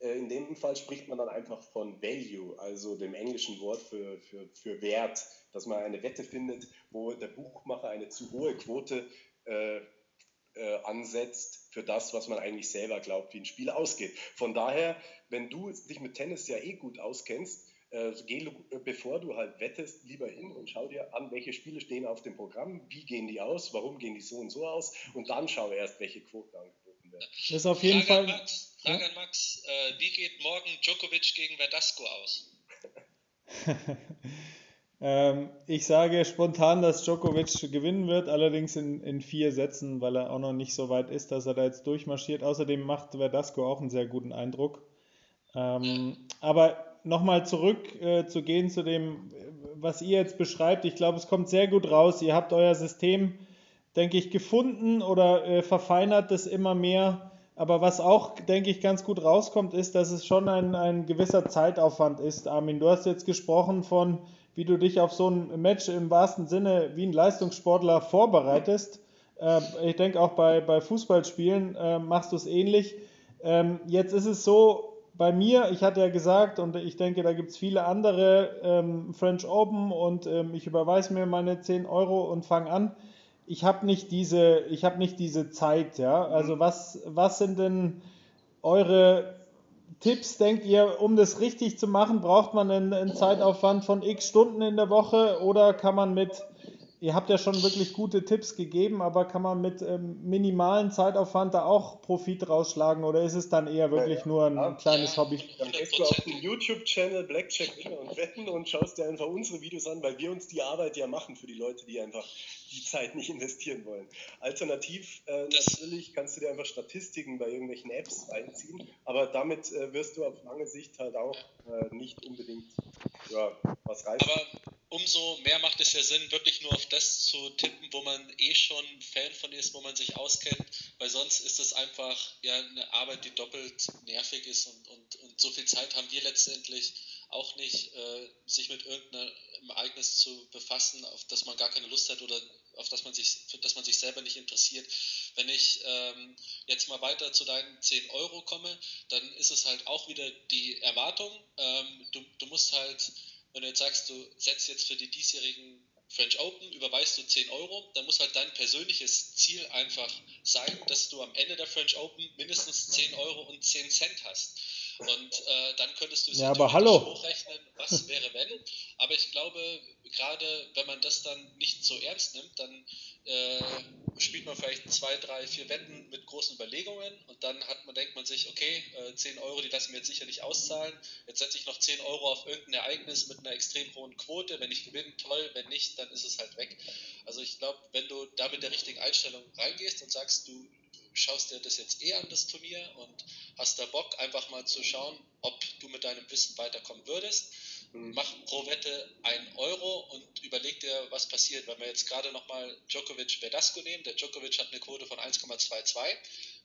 in dem Fall spricht man dann einfach von Value, also dem englischen Wort für, für, für Wert, dass man eine Wette findet, wo der Buchmacher eine zu hohe Quote äh, äh, ansetzt für das, was man eigentlich selber glaubt, wie ein Spiel ausgeht. Von daher, wenn du dich mit Tennis ja eh gut auskennst, äh, geh, bevor du halt wettest, lieber hin und schau dir an, welche Spiele stehen auf dem Programm, wie gehen die aus, warum gehen die so und so aus und dann schau erst, welche Quoten angeboten werden. Das ist auf jeden Frage Fall. An Max, Frage ja? an Max äh, wie geht morgen Djokovic gegen Verdasco aus? [laughs] ähm, ich sage spontan, dass Djokovic gewinnen wird, allerdings in, in vier Sätzen, weil er auch noch nicht so weit ist, dass er da jetzt durchmarschiert. Außerdem macht Verdasco auch einen sehr guten Eindruck. Ähm, aber nochmal zurück äh, zu gehen zu dem, was ihr jetzt beschreibt. Ich glaube, es kommt sehr gut raus. Ihr habt euer System, denke ich, gefunden oder äh, verfeinert das immer mehr. Aber was auch, denke ich, ganz gut rauskommt, ist, dass es schon ein, ein gewisser Zeitaufwand ist. Armin, du hast jetzt gesprochen von, wie du dich auf so ein Match im wahrsten Sinne wie ein Leistungssportler vorbereitest. Äh, ich denke auch bei, bei Fußballspielen äh, machst du es ähnlich. Ähm, jetzt ist es so, bei mir, ich hatte ja gesagt, und ich denke, da gibt es viele andere, ähm, French Open und ähm, ich überweise mir meine 10 Euro und fange an. Ich habe nicht diese, ich habe nicht diese Zeit, ja. Also mhm. was, was sind denn eure Tipps, denkt ihr, um das richtig zu machen, braucht man einen, einen Zeitaufwand von x Stunden in der Woche oder kann man mit Ihr habt ja schon wirklich gute Tipps gegeben, aber kann man mit ähm, minimalen Zeitaufwand da auch Profit rausschlagen oder ist es dann eher wirklich ja, nur ein ja, kleines ja, Hobby? Dann gehst du auf den YouTube-Channel Blackjack Winner und Wetten und schaust dir einfach unsere Videos an, weil wir uns die Arbeit ja machen für die Leute, die einfach die Zeit nicht investieren wollen. Alternativ äh, natürlich kannst du dir einfach Statistiken bei irgendwelchen Apps einziehen, aber damit äh, wirst du auf lange Sicht halt auch äh, nicht unbedingt ja, was reißen. Aber umso mehr macht es ja Sinn, wirklich nur auf das zu tippen, wo man eh schon Fan von ist, wo man sich auskennt, weil sonst ist das einfach ja eine Arbeit, die doppelt nervig ist und, und, und so viel Zeit haben wir letztendlich auch nicht, äh, sich mit irgendeinem Ereignis zu befassen, auf das man gar keine Lust hat oder auf das man sich, für das man sich selber nicht interessiert. Wenn ich ähm, jetzt mal weiter zu deinen 10 Euro komme, dann ist es halt auch wieder die Erwartung. Ähm, du, du musst halt wenn du jetzt sagst, du setzt jetzt für die diesjährigen French Open, überweist du 10 Euro, dann muss halt dein persönliches Ziel einfach sein, dass du am Ende der French Open mindestens 10 Euro und 10 Cent hast. Und äh, dann könntest du es ja, aber hallo. hochrechnen, was wäre wenn. Aber ich glaube, gerade wenn man das dann nicht so ernst nimmt, dann äh, spielt man vielleicht zwei, drei, vier Wetten mit großen Überlegungen und dann hat man, denkt man sich, okay, äh, 10 Euro, die lassen wir jetzt sicher nicht auszahlen. Jetzt setze ich noch 10 Euro auf irgendein Ereignis mit einer extrem hohen Quote. Wenn ich gewinne, toll, wenn nicht, dann ist es halt weg. Also ich glaube, wenn du da mit der richtigen Einstellung reingehst und sagst, du schaust dir das jetzt eh an, das Turnier, und hast da Bock, einfach mal zu schauen, ob du mit deinem Wissen weiterkommen würdest. Mhm. Mach pro Wette 1 Euro und überleg dir, was passiert. Wenn wir jetzt gerade nochmal Djokovic Verdasco nehmen, der Djokovic hat eine Quote von 1,22.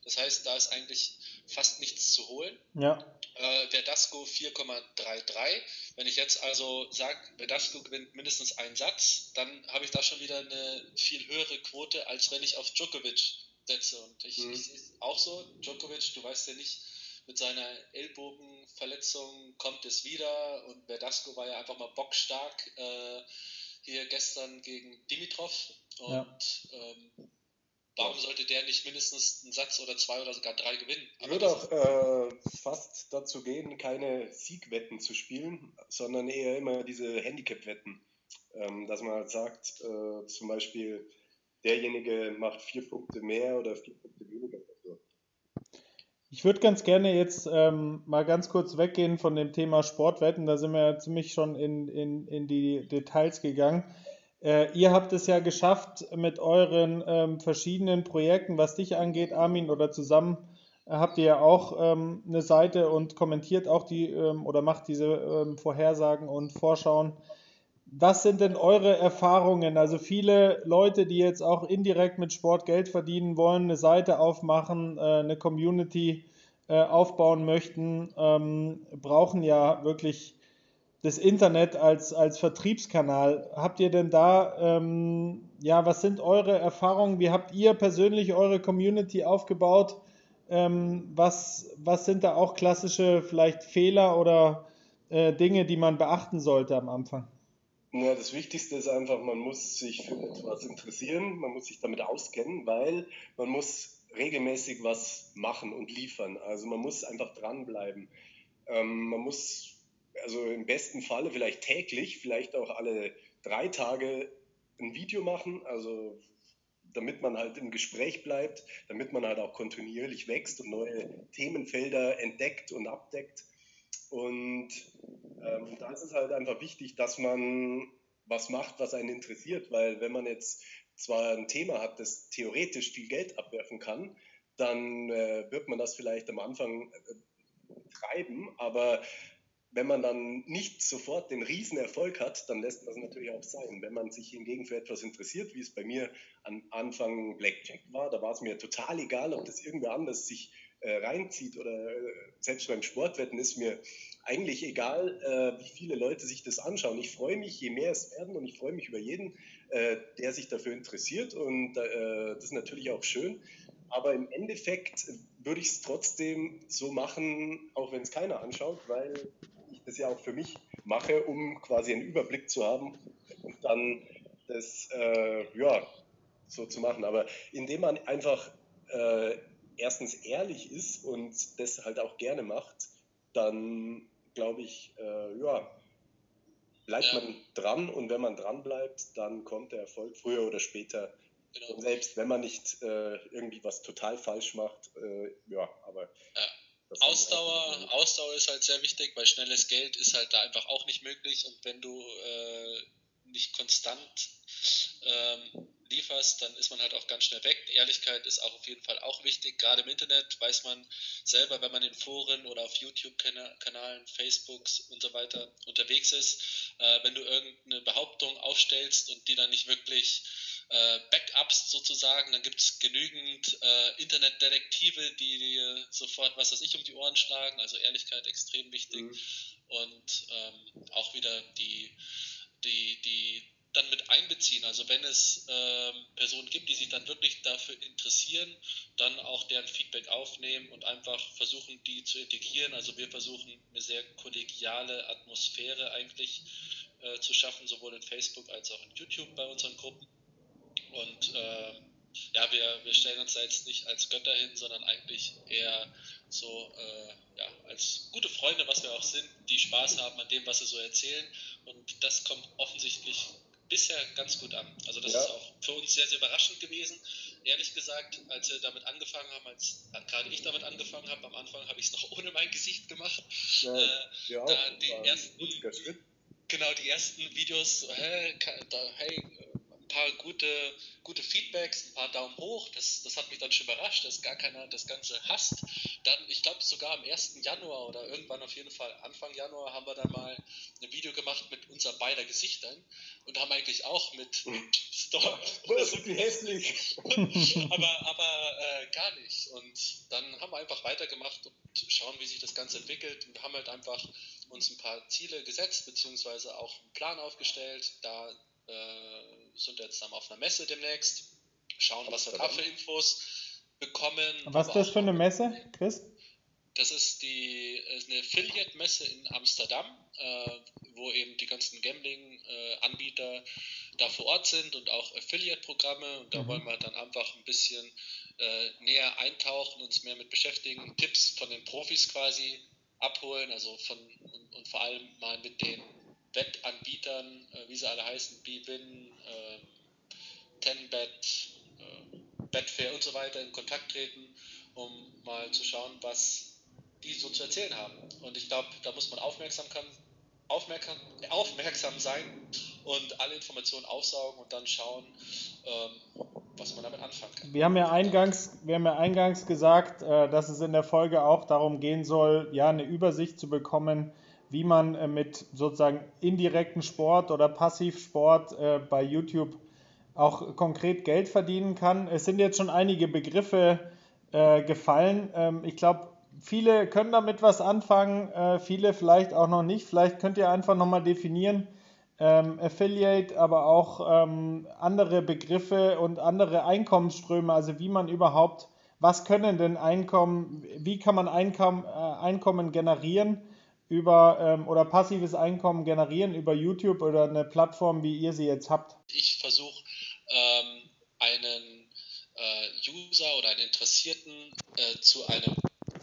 Das heißt, da ist eigentlich fast nichts zu holen. Ja. Äh, Verdasco 4,33. Wenn ich jetzt also sage, Verdasco gewinnt mindestens einen Satz, dann habe ich da schon wieder eine viel höhere Quote, als wenn ich auf Djokovic setze. Und ich, mhm. ich sehe es auch so, Djokovic, du weißt ja nicht, mit seiner Ellbogenverletzung kommt es wieder und Verdasco war ja einfach mal bockstark äh, hier gestern gegen Dimitrov und ja. ähm, warum sollte der nicht mindestens einen Satz oder zwei oder sogar drei gewinnen? ich würde auch äh, fast dazu gehen, keine Siegwetten zu spielen, sondern eher immer diese Handicap-Wetten, ähm, dass man halt sagt, äh, zum Beispiel derjenige macht vier Punkte mehr oder vier Punkte weniger. Ich würde ganz gerne jetzt ähm, mal ganz kurz weggehen von dem Thema Sportwetten. Da sind wir ja ziemlich schon in, in, in die Details gegangen. Äh, ihr habt es ja geschafft mit euren ähm, verschiedenen Projekten, was dich angeht, Armin, oder zusammen äh, habt ihr ja auch ähm, eine Seite und kommentiert auch die ähm, oder macht diese ähm, Vorhersagen und Vorschauen. Was sind denn eure Erfahrungen? Also viele Leute, die jetzt auch indirekt mit Sport Geld verdienen wollen, eine Seite aufmachen, äh, eine Community äh, aufbauen möchten, ähm, brauchen ja wirklich das Internet als, als Vertriebskanal. Habt ihr denn da, ähm, ja, was sind eure Erfahrungen? Wie habt ihr persönlich eure Community aufgebaut? Ähm, was, was sind da auch klassische vielleicht Fehler oder äh, Dinge, die man beachten sollte am Anfang? Ja, das Wichtigste ist einfach, man muss sich für etwas interessieren, man muss sich damit auskennen, weil man muss regelmäßig was machen und liefern. Also man muss einfach dranbleiben. Ähm, man muss also im besten Falle vielleicht täglich, vielleicht auch alle drei Tage ein Video machen, also damit man halt im Gespräch bleibt, damit man halt auch kontinuierlich wächst und neue Themenfelder entdeckt und abdeckt. Und ähm, da ist es halt einfach wichtig, dass man was macht, was einen interessiert, weil wenn man jetzt zwar ein Thema hat, das theoretisch viel Geld abwerfen kann, dann äh, wird man das vielleicht am Anfang äh, treiben, aber wenn man dann nicht sofort den Riesenerfolg hat, dann lässt man es natürlich auch sein. Wenn man sich hingegen für etwas interessiert, wie es bei mir am Anfang Blackjack war, da war es mir total egal, ob das irgendwer anders sich äh, reinzieht oder äh, selbst beim Sportwetten ist mir eigentlich egal, äh, wie viele Leute sich das anschauen. Ich freue mich, je mehr es werden und ich freue mich über jeden, äh, der sich dafür interessiert und äh, das ist natürlich auch schön. Aber im Endeffekt würde ich es trotzdem so machen, auch wenn es keiner anschaut, weil ich das ja auch für mich mache, um quasi einen Überblick zu haben und dann das äh, ja, so zu machen. Aber indem man einfach äh, erstens ehrlich ist und das halt auch gerne macht, dann glaube ich, äh, ja, bleibt ja. man dran und wenn man dran bleibt, dann kommt der Erfolg früher oder später. Genau. Und selbst wenn man nicht äh, irgendwie was total falsch macht, äh, ja, aber ja. Ausdauer, Ausdauer ist halt sehr wichtig, weil schnelles Geld ist halt da einfach auch nicht möglich und wenn du äh, nicht konstant ähm, lieferst, dann ist man halt auch ganz schnell weg. Ehrlichkeit ist auch auf jeden Fall auch wichtig. Gerade im Internet weiß man selber, wenn man in Foren oder auf YouTube-Kanalen, Facebooks und so weiter unterwegs ist, äh, wenn du irgendeine Behauptung aufstellst und die dann nicht wirklich äh, Backups sozusagen, dann gibt es genügend äh, Internetdetektive, die dir sofort was weiß ich um die Ohren schlagen. Also Ehrlichkeit extrem wichtig. Mhm. Und ähm, auch wieder die, die, die dann mit einbeziehen. Also wenn es ähm, Personen gibt, die sich dann wirklich dafür interessieren, dann auch deren Feedback aufnehmen und einfach versuchen, die zu integrieren. Also wir versuchen eine sehr kollegiale Atmosphäre eigentlich äh, zu schaffen, sowohl in Facebook als auch in YouTube bei unseren Gruppen. Und äh, ja, wir, wir stellen uns da jetzt nicht als Götter hin, sondern eigentlich eher so äh, ja, als gute Freunde, was wir auch sind, die Spaß haben an dem, was sie so erzählen. Und das kommt offensichtlich bisher ganz gut an. Also das ja. ist auch für uns sehr, sehr überraschend gewesen. Ehrlich gesagt, als wir damit angefangen haben, als gerade ich damit angefangen habe, am Anfang habe ich es noch [laughs] ohne mein Gesicht gemacht. Ja, äh, ja, da die ersten, genau, die ersten Videos, hä, da, hey, paar gute, gute Feedbacks, ein paar Daumen hoch. Das, das hat mich dann schon überrascht, dass gar keiner das Ganze hasst. Dann, ich glaube, sogar am 1. Januar oder irgendwann auf jeden Fall Anfang Januar haben wir dann mal ein Video gemacht mit unser beider Gesichtern und haben eigentlich auch mit Storm. [laughs] Das ist hässlich. [laughs] aber aber äh, gar nicht. Und dann haben wir einfach weitergemacht und schauen, wie sich das Ganze entwickelt. Und haben halt einfach uns ein paar Ziele gesetzt, beziehungsweise auch einen Plan aufgestellt, da äh, sind jetzt dann auf einer Messe demnächst, schauen, was wir da für Infos bekommen. Was ist das für eine Messe, Chris? Das ist die ist eine Affiliate-Messe in Amsterdam, äh, wo eben die ganzen Gambling-Anbieter äh, da vor Ort sind und auch Affiliate-Programme. Und da mhm. wollen wir dann einfach ein bisschen äh, näher eintauchen, uns mehr mit beschäftigen, Tipps von den Profis quasi abholen, also von und, und vor allem mal mit den Wettanbietern, äh, wie sie alle heißen, Bwin, äh, Tenbet, äh, Betfair und so weiter in Kontakt treten, um mal zu schauen, was die so zu erzählen haben. Und ich glaube, da muss man aufmerksam, kann, aufmerksam, aufmerksam sein und alle Informationen aufsaugen und dann schauen, ähm, was man damit anfangen kann. Wir haben ja eingangs, wir haben ja eingangs gesagt, äh, dass es in der Folge auch darum gehen soll, ja, eine Übersicht zu bekommen, wie man äh, mit sozusagen indirekten Sport oder Passivsport äh, bei YouTube auch konkret Geld verdienen kann. Es sind jetzt schon einige Begriffe äh, gefallen. Ähm, ich glaube, viele können damit was anfangen, viele vielleicht auch noch nicht. Vielleicht könnt ihr einfach nochmal definieren, ähm, Affiliate, aber auch ähm, andere Begriffe und andere Einkommensströme, also wie man überhaupt, was können denn Einkommen, wie kann man Einkommen generieren über ähm, oder passives Einkommen generieren über YouTube oder eine Plattform, wie ihr sie jetzt habt? Ich versuche ähm, einen äh, User oder einen Interessierten äh, zu einem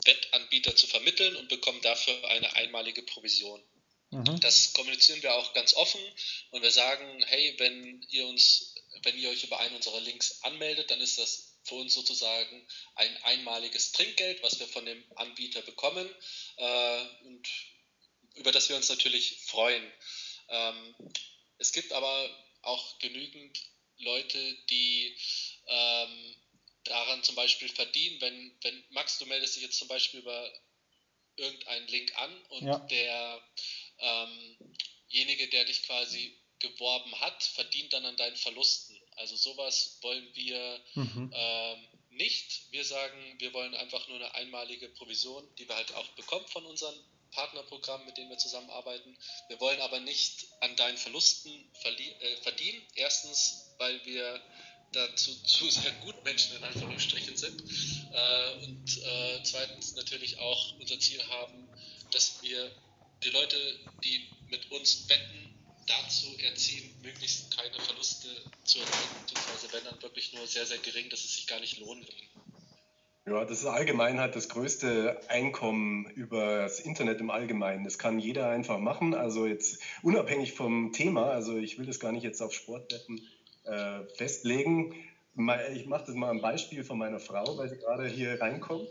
Wettanbieter zu vermitteln und bekomme dafür eine einmalige Provision. Mhm. Das kommunizieren wir auch ganz offen und wir sagen, hey, wenn ihr uns, wenn ihr euch über einen unserer Links anmeldet, dann ist das für uns sozusagen ein einmaliges Trinkgeld, was wir von dem Anbieter bekommen äh, und über das wir uns natürlich freuen. Ähm, es gibt aber auch genügend Leute, die ähm, daran zum Beispiel verdienen, wenn, wenn Max, du meldest dich jetzt zum Beispiel über irgendeinen Link an und ja. derjenige, ähm der dich quasi geworben hat, verdient dann an deinen Verlusten. Also sowas wollen wir mhm. ähm, nicht. Wir sagen, wir wollen einfach nur eine einmalige Provision, die wir halt auch bekommen von unseren Partnerprogrammen, mit denen wir zusammenarbeiten. Wir wollen aber nicht an deinen Verlusten äh, verdienen. Erstens, weil wir dazu zu sehr Gutmenschen in Anführungsstrichen sind. Äh, und äh, zweitens natürlich auch unser Ziel haben, dass wir die Leute, die mit uns wetten, dazu erziehen, möglichst keine Verluste zu erleiden, beziehungsweise wenn dann wirklich nur sehr, sehr gering, dass es sich gar nicht lohnen will. Ja, das ist allgemein halt das größte Einkommen über das Internet im Allgemeinen. Das kann jeder einfach machen. Also jetzt unabhängig vom Thema, also ich will das gar nicht jetzt auf Sportwetten äh, festlegen. Ich mache das mal ein Beispiel von meiner Frau, weil sie gerade hier reinkommt.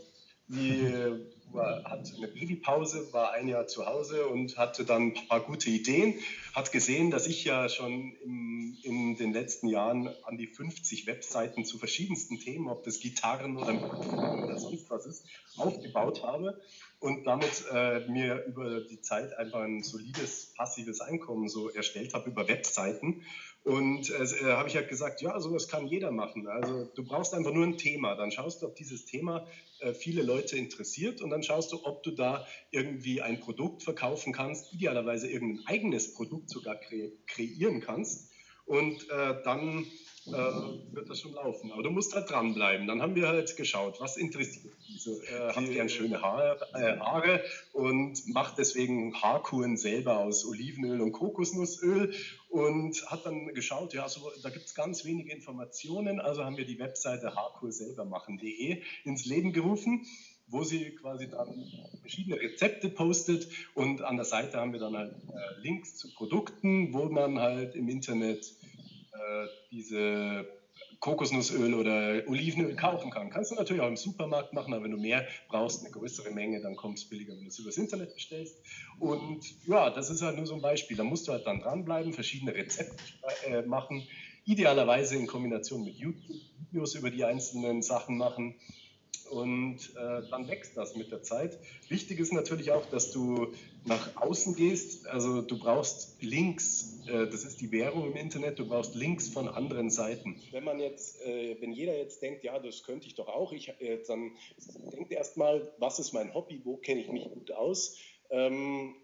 Äh, war, hat eine Babypause, war ein Jahr zu Hause und hatte dann ein paar gute Ideen, hat gesehen, dass ich ja schon im, in den letzten Jahren an die 50 Webseiten zu verschiedensten Themen, ob das Gitarren oder, oder sonst was ist, aufgebaut habe und damit äh, mir über die Zeit einfach ein solides passives Einkommen so erstellt habe über Webseiten. Und äh, habe ich halt gesagt, ja, sowas kann jeder machen. Also du brauchst einfach nur ein Thema. Dann schaust du, ob dieses Thema äh, viele Leute interessiert und dann schaust du, ob du da irgendwie ein Produkt verkaufen kannst, idealerweise irgendein eigenes Produkt sogar kre kreieren kannst. Und äh, dann äh, wird das schon laufen. Aber du musst halt dranbleiben. Dann haben wir halt geschaut, was interessiert diese. Äh, habt gern schöne Haare, äh, Haare und macht deswegen Haarkuren selber aus Olivenöl und Kokosnussöl und hat dann geschaut, ja, so, da gibt es ganz wenige Informationen. Also haben wir die Webseite haarkurselbermachen.de ins Leben gerufen wo sie quasi dann verschiedene Rezepte postet und an der Seite haben wir dann halt äh, Links zu Produkten, wo man halt im Internet äh, diese Kokosnussöl oder Olivenöl kaufen kann. Kannst du natürlich auch im Supermarkt machen, aber wenn du mehr brauchst, eine größere Menge, dann kommt es billiger, wenn du es übers Internet bestellst. Und ja, das ist halt nur so ein Beispiel. Da musst du halt dann dranbleiben, verschiedene Rezepte äh, machen, idealerweise in Kombination mit YouTube-Videos über die einzelnen Sachen machen und äh, dann wächst das mit der Zeit. Wichtig ist natürlich auch, dass du nach außen gehst. Also du brauchst Links, äh, das ist die Währung im Internet, du brauchst Links von anderen Seiten. Wenn man jetzt, äh, wenn jeder jetzt denkt, ja, das könnte ich doch auch, ich, äh, dann denkt erstmal, was ist mein Hobby, wo kenne ich mich gut aus? Ähm,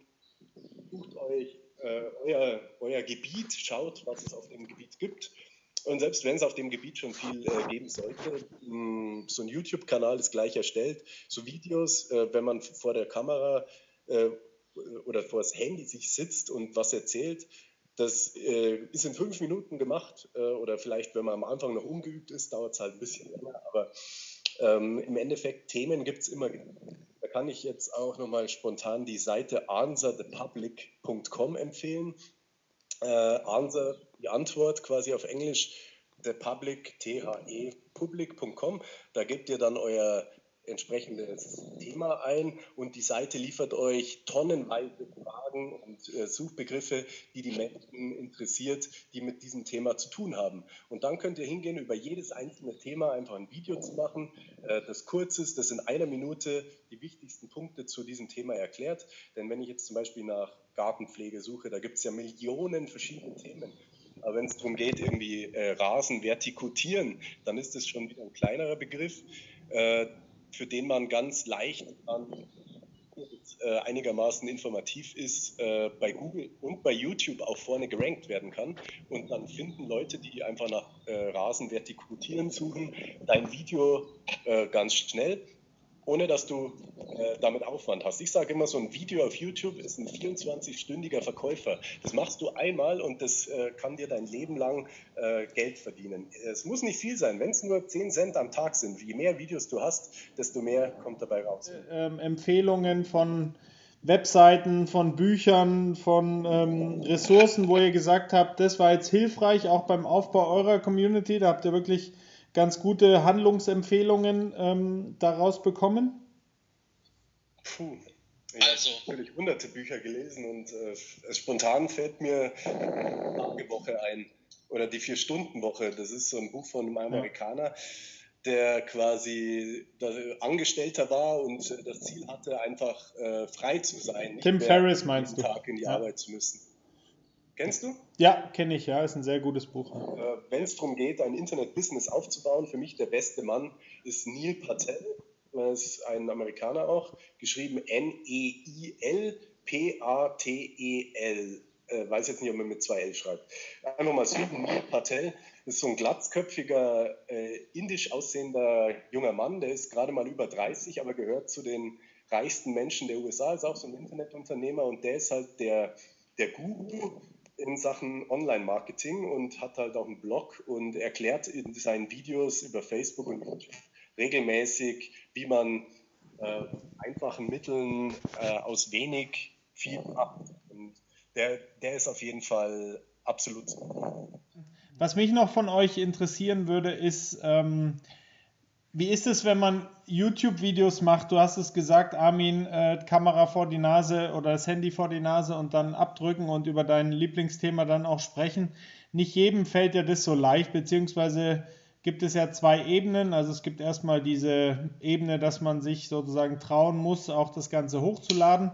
sucht euch äh, euer, euer Gebiet, schaut, was es auf dem Gebiet gibt und selbst wenn es auf dem Gebiet schon viel äh, geben sollte, mh, so ein YouTube-Kanal ist gleich erstellt. So Videos, äh, wenn man vor der Kamera äh, oder vor das Handy sich sitzt und was erzählt, das äh, ist in fünf Minuten gemacht. Äh, oder vielleicht, wenn man am Anfang noch ungeübt ist, dauert es halt ein bisschen länger. Aber ähm, im Endeffekt, Themen gibt es immer. Da kann ich jetzt auch nochmal spontan die Seite answerthepublic.com empfehlen. Äh, answer die Antwort quasi auf Englisch, the public, T-H-E, public.com. Da gebt ihr dann euer entsprechendes Thema ein und die Seite liefert euch tonnenweise Fragen und äh, Suchbegriffe, die die Menschen interessiert, die mit diesem Thema zu tun haben. Und dann könnt ihr hingehen, über jedes einzelne Thema einfach ein Video zu machen, äh, das kurz ist, das in einer Minute die wichtigsten Punkte zu diesem Thema erklärt. Denn wenn ich jetzt zum Beispiel nach Gartenpflege suche, da gibt es ja Millionen verschiedene Themen. Aber wenn es darum geht, irgendwie äh, Rasen vertikutieren, dann ist das schon wieder ein kleinerer Begriff. Äh, für den man ganz leicht an äh, einigermaßen informativ ist, äh, bei Google und bei YouTube auch vorne gerankt werden kann. Und dann finden Leute, die einfach nach äh, Rasen vertikutieren suchen, dein Video ganz schnell ohne dass du äh, damit Aufwand hast. Ich sage immer, so ein Video auf YouTube ist ein 24-stündiger Verkäufer. Das machst du einmal und das äh, kann dir dein Leben lang äh, Geld verdienen. Es muss nicht viel sein, wenn es nur 10 Cent am Tag sind. Je mehr Videos du hast, desto mehr kommt dabei raus. Ähm, Empfehlungen von Webseiten, von Büchern, von ähm, Ressourcen, wo ihr gesagt habt, das war jetzt hilfreich, auch beim Aufbau eurer Community. Da habt ihr wirklich ganz gute Handlungsempfehlungen ähm, daraus bekommen? Puh. Ich also, habe natürlich hunderte Bücher gelesen und äh, spontan fällt mir die Tagewoche ein oder die Vier-Stunden-Woche. Das ist so ein Buch von einem Amerikaner, ja. der quasi Angestellter war und das Ziel hatte, einfach äh, frei zu sein. Tim Ferriss meinst du? Tag in die ja. Arbeit zu müssen. Kennst du? Ja, kenne ich, ja, ist ein sehr gutes Buch. Äh, Wenn es darum geht, ein Internet-Business aufzubauen, für mich der beste Mann ist Neil Patel. Das ist ein Amerikaner auch, geschrieben N-E-I-L-P-A-T-E-L. Äh, weiß jetzt nicht, ob man mit zwei L schreibt. Einfach mal suchen, Neil Patel ist so ein glatzköpfiger, äh, indisch aussehender junger Mann, der ist gerade mal über 30, aber gehört zu den reichsten Menschen der USA, ist auch so ein Internetunternehmer und der ist halt der, der Guru in Sachen Online-Marketing und hat halt auch einen Blog und erklärt in seinen Videos über Facebook und YouTube regelmäßig, wie man äh, einfachen Mitteln äh, aus wenig viel macht. Und der, der ist auf jeden Fall absolut. Was mich noch von euch interessieren würde, ist, ähm, wie ist es, wenn man YouTube-Videos macht? Du hast es gesagt, Armin, äh, Kamera vor die Nase oder das Handy vor die Nase und dann abdrücken und über dein Lieblingsthema dann auch sprechen. Nicht jedem fällt ja das so leicht, beziehungsweise gibt es ja zwei Ebenen. Also es gibt erstmal diese Ebene, dass man sich sozusagen trauen muss, auch das Ganze hochzuladen.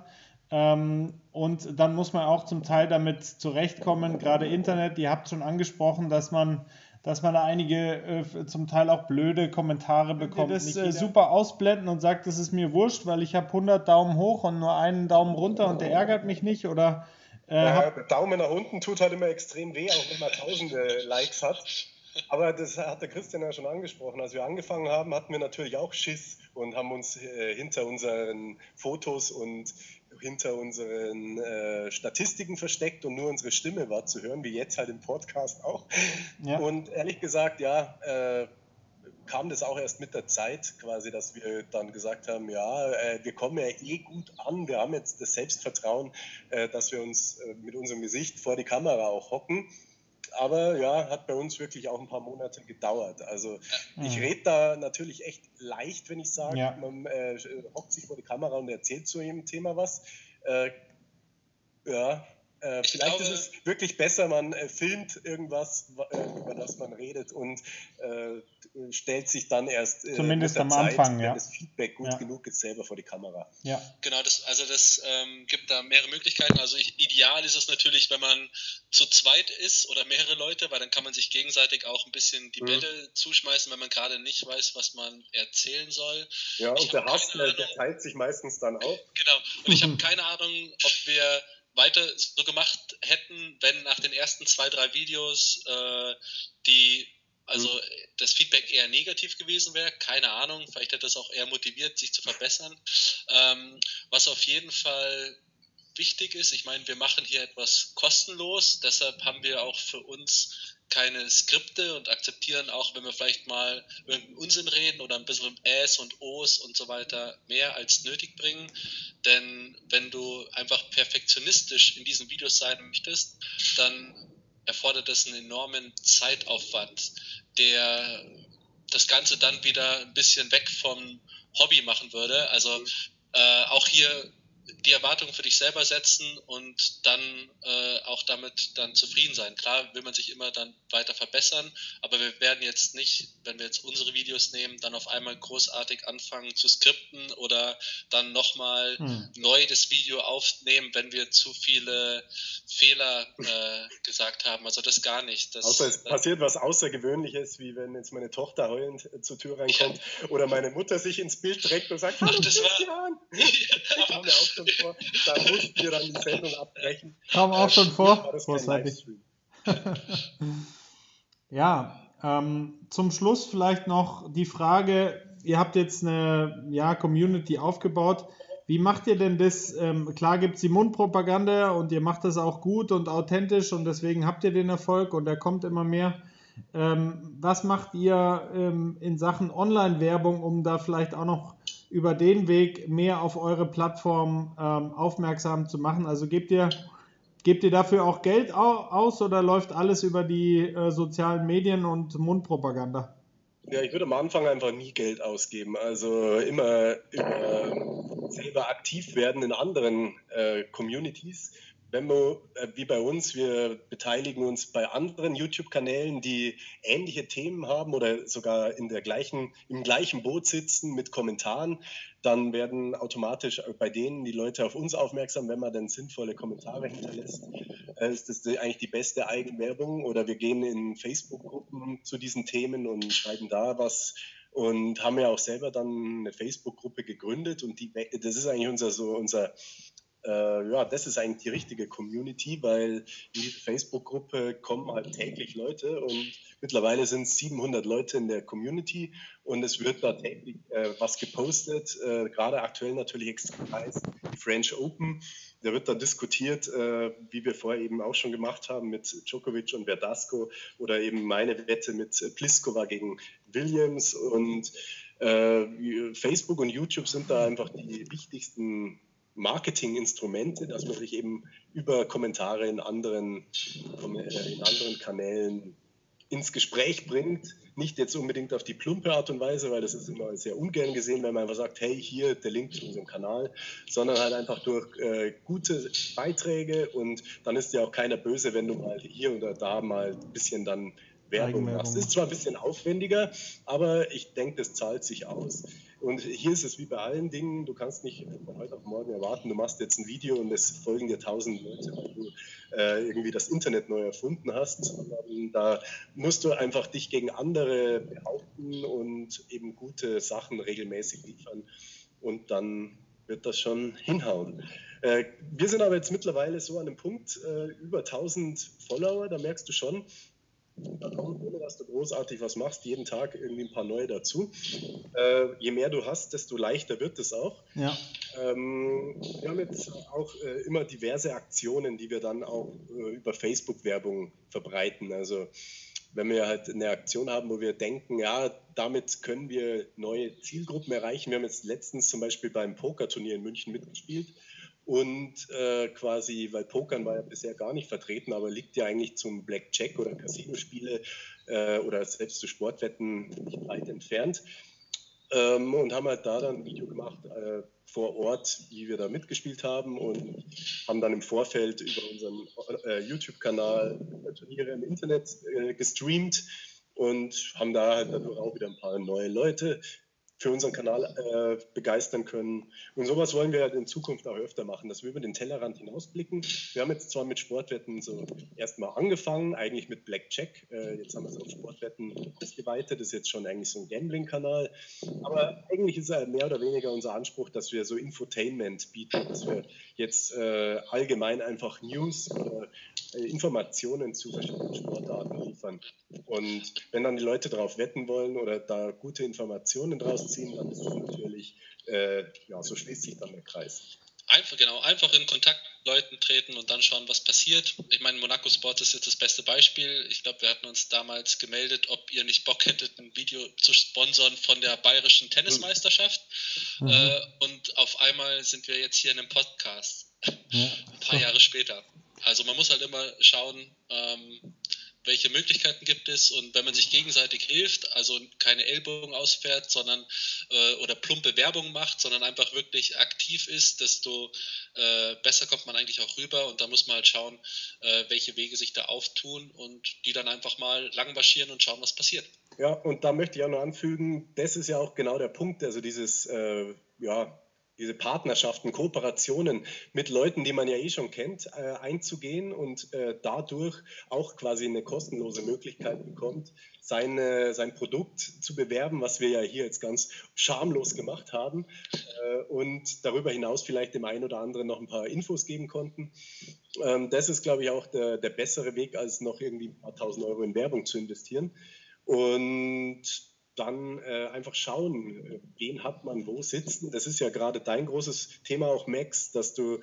Ähm, und dann muss man auch zum Teil damit zurechtkommen, gerade Internet, ihr habt schon angesprochen, dass man dass man da einige äh, zum Teil auch blöde Kommentare bekommt. Das äh, super ausblenden und sagt, das ist mir wurscht, weil ich habe 100 Daumen hoch und nur einen Daumen runter und der ärgert mich nicht oder äh, ja, Daumen nach unten tut halt immer extrem weh, auch wenn man tausende Likes hat. Aber das hat der Christian ja schon angesprochen. Als wir angefangen haben, hatten wir natürlich auch Schiss und haben uns äh, hinter unseren Fotos und hinter unseren äh, Statistiken versteckt und nur unsere Stimme war zu hören, wie jetzt halt im Podcast auch. Ja. Und ehrlich gesagt, ja, äh, kam das auch erst mit der Zeit quasi, dass wir dann gesagt haben, ja, äh, wir kommen ja eh gut an, wir haben jetzt das Selbstvertrauen, äh, dass wir uns äh, mit unserem Gesicht vor die Kamera auch hocken aber ja, hat bei uns wirklich auch ein paar Monate gedauert. Also ja. ich rede da natürlich echt leicht, wenn ich sage, ja. man äh, hockt sich vor die Kamera und erzählt zu jedem Thema was. Äh, ja, äh, vielleicht glaube, ist es wirklich besser, man äh, filmt irgendwas, äh, über das man redet und äh, stellt sich dann erst äh, zumindest am Zeit, Anfang, ja. das Feedback gut ja. genug ist, selber vor die Kamera. Ja. Genau, das, also das ähm, gibt da mehrere Möglichkeiten. Also ich, ideal ist es natürlich, wenn man zu zweit ist oder mehrere Leute, weil dann kann man sich gegenseitig auch ein bisschen die mhm. Bälle zuschmeißen, wenn man gerade nicht weiß, was man erzählen soll. Ja, ich und der Hass, der teilt sich meistens dann auf. Genau, und ich habe keine Ahnung, ob wir weiter so gemacht hätten, wenn nach den ersten zwei, drei Videos äh, die also das Feedback eher negativ gewesen wäre, keine Ahnung, vielleicht hätte es auch eher motiviert, sich zu verbessern. Ähm, was auf jeden Fall wichtig ist, ich meine, wir machen hier etwas kostenlos, deshalb haben wir auch für uns keine Skripte und akzeptieren auch, wenn wir vielleicht mal irgendeinen Unsinn reden oder ein bisschen Äs und Os und so weiter mehr als nötig bringen. Denn wenn du einfach perfektionistisch in diesen Videos sein möchtest, dann erfordert das einen enormen Zeitaufwand, der das Ganze dann wieder ein bisschen weg vom Hobby machen würde. Also äh, auch hier die Erwartungen für dich selber setzen und dann äh, auch damit dann zufrieden sein. Klar will man sich immer dann weiter verbessern, aber wir werden jetzt nicht, wenn wir jetzt unsere Videos nehmen, dann auf einmal großartig anfangen zu skripten oder dann nochmal hm. neu das Video aufnehmen, wenn wir zu viele Fehler äh, gesagt haben. Also das gar nicht. Das, Außer es passiert was Außergewöhnliches, wie wenn jetzt meine Tochter heulend äh, zur Tür reinkommt ja. oder meine Mutter sich ins Bild trägt und sagt, Ach, das war... Ja. [laughs] [laughs] auch schon vor. Da mussten wir dann die Sendung abbrechen. Kam auch schon vor. [laughs] ja, ähm, zum Schluss vielleicht noch die Frage, ihr habt jetzt eine ja, Community aufgebaut. Wie macht ihr denn das? Ähm, klar gibt es die Mundpropaganda und ihr macht das auch gut und authentisch und deswegen habt ihr den Erfolg und er kommt immer mehr. Ähm, was macht ihr ähm, in Sachen Online-Werbung, um da vielleicht auch noch über den Weg mehr auf eure Plattform ähm, aufmerksam zu machen? Also gebt ihr, gebt ihr dafür auch Geld aus oder läuft alles über die äh, sozialen Medien und Mundpropaganda? Ja, ich würde am Anfang einfach nie Geld ausgeben. Also immer, immer selber aktiv werden in anderen äh, Communities wenn wir, äh, wie bei uns, wir beteiligen uns bei anderen YouTube-Kanälen, die ähnliche Themen haben oder sogar in der gleichen, im gleichen Boot sitzen mit Kommentaren, dann werden automatisch bei denen die Leute auf uns aufmerksam, wenn man dann sinnvolle Kommentare hinterlässt. Äh, ist das eigentlich die beste Eigenwerbung? Oder wir gehen in Facebook-Gruppen zu diesen Themen und schreiben da was und haben ja auch selber dann eine Facebook-Gruppe gegründet und die, das ist eigentlich unser so unser äh, ja, das ist eigentlich die richtige Community, weil in diese Facebook-Gruppe kommen halt täglich Leute und mittlerweile sind es 700 Leute in der Community und es wird da täglich äh, was gepostet, äh, gerade aktuell natürlich extrem heiß, die French Open. Da wird da diskutiert, äh, wie wir vorher eben auch schon gemacht haben mit Djokovic und Verdasco oder eben meine Wette mit Pliskova gegen Williams und äh, Facebook und YouTube sind da einfach die wichtigsten Marketinginstrumente, dass man sich eben über Kommentare in anderen, äh, in anderen Kanälen ins Gespräch bringt. Nicht jetzt unbedingt auf die plumpe Art und Weise, weil das ist immer sehr ungern gesehen, wenn man einfach sagt, hey, hier der Link zu unserem Kanal, sondern halt einfach durch äh, gute Beiträge und dann ist ja auch keiner böse, wenn du mal hier oder da mal ein bisschen dann Werbung machst. Ist zwar ein bisschen aufwendiger, aber ich denke, das zahlt sich aus. Und hier ist es wie bei allen Dingen, du kannst nicht von heute auf morgen erwarten, du machst jetzt ein Video und es folgen dir tausend Leute, weil du äh, irgendwie das Internet neu erfunden hast, sondern da musst du einfach dich gegen andere behaupten und eben gute Sachen regelmäßig liefern und dann wird das schon hinhauen. Äh, wir sind aber jetzt mittlerweile so an dem Punkt, äh, über 1000 Follower, da merkst du schon, da kommt, ohne dass du großartig was machst, jeden Tag irgendwie ein paar neue dazu. Äh, je mehr du hast, desto leichter wird es auch. Ja. Ähm, wir haben jetzt auch äh, immer diverse Aktionen, die wir dann auch äh, über Facebook-Werbung verbreiten. Also wenn wir halt eine Aktion haben, wo wir denken, ja, damit können wir neue Zielgruppen erreichen. Wir haben jetzt letztens zum Beispiel beim Pokerturnier in München mitgespielt und äh, quasi, weil Pokern war ja bisher gar nicht vertreten, aber liegt ja eigentlich zum Blackjack oder Casino-Spiele äh, oder selbst zu Sportwetten nicht weit entfernt. Ähm, und haben halt da dann ein Video gemacht äh, vor Ort, wie wir da mitgespielt haben und haben dann im Vorfeld über unseren äh, YouTube-Kanal Turniere im Internet äh, gestreamt und haben da halt dadurch auch wieder ein paar neue Leute für unseren Kanal äh, begeistern können. Und sowas wollen wir in Zukunft auch öfter machen, dass wir über den Tellerrand hinausblicken. Wir haben jetzt zwar mit Sportwetten so erstmal angefangen, eigentlich mit Blackjack. Äh, jetzt haben wir es auf Sportwetten ausgeweitet. Das ist jetzt schon eigentlich so ein Gambling-Kanal. Aber eigentlich ist mehr oder weniger unser Anspruch, dass wir so Infotainment bieten, dass wir jetzt äh, allgemein einfach News oder äh, Informationen zu verschiedenen Sportarten liefern. Und wenn dann die Leute darauf wetten wollen oder da gute Informationen draus ziehen, dann ist das natürlich, äh, ja, so schließt sich dann der Kreis. Einfach, genau, einfach in Kontakt mit Leuten treten und dann schauen, was passiert. Ich meine, Monaco Sport ist jetzt das beste Beispiel. Ich glaube, wir hatten uns damals gemeldet, ob ihr nicht Bock hättet, ein Video zu sponsern von der bayerischen Tennismeisterschaft. Mhm. Äh, und auf einmal sind wir jetzt hier in einem Podcast. Ja. ein paar Jahre später. Also man muss halt immer schauen, ähm, welche Möglichkeiten gibt es und wenn man sich gegenseitig hilft, also keine Ellbogen ausfährt, sondern äh, oder plumpe Werbung macht, sondern einfach wirklich aktiv ist, desto äh, besser kommt man eigentlich auch rüber und da muss man halt schauen, äh, welche Wege sich da auftun und die dann einfach mal lang marschieren und schauen, was passiert. Ja, und da möchte ich auch noch anfügen, das ist ja auch genau der Punkt, also dieses, äh, ja, diese Partnerschaften, Kooperationen mit Leuten, die man ja eh schon kennt, äh, einzugehen und äh, dadurch auch quasi eine kostenlose Möglichkeit bekommt, seine, sein Produkt zu bewerben, was wir ja hier jetzt ganz schamlos gemacht haben äh, und darüber hinaus vielleicht dem einen oder anderen noch ein paar Infos geben konnten. Ähm, das ist, glaube ich, auch der, der bessere Weg, als noch irgendwie ein paar tausend Euro in Werbung zu investieren. Und dann äh, einfach schauen, äh, wen hat man wo sitzen. Das ist ja gerade dein großes Thema auch, Max, dass du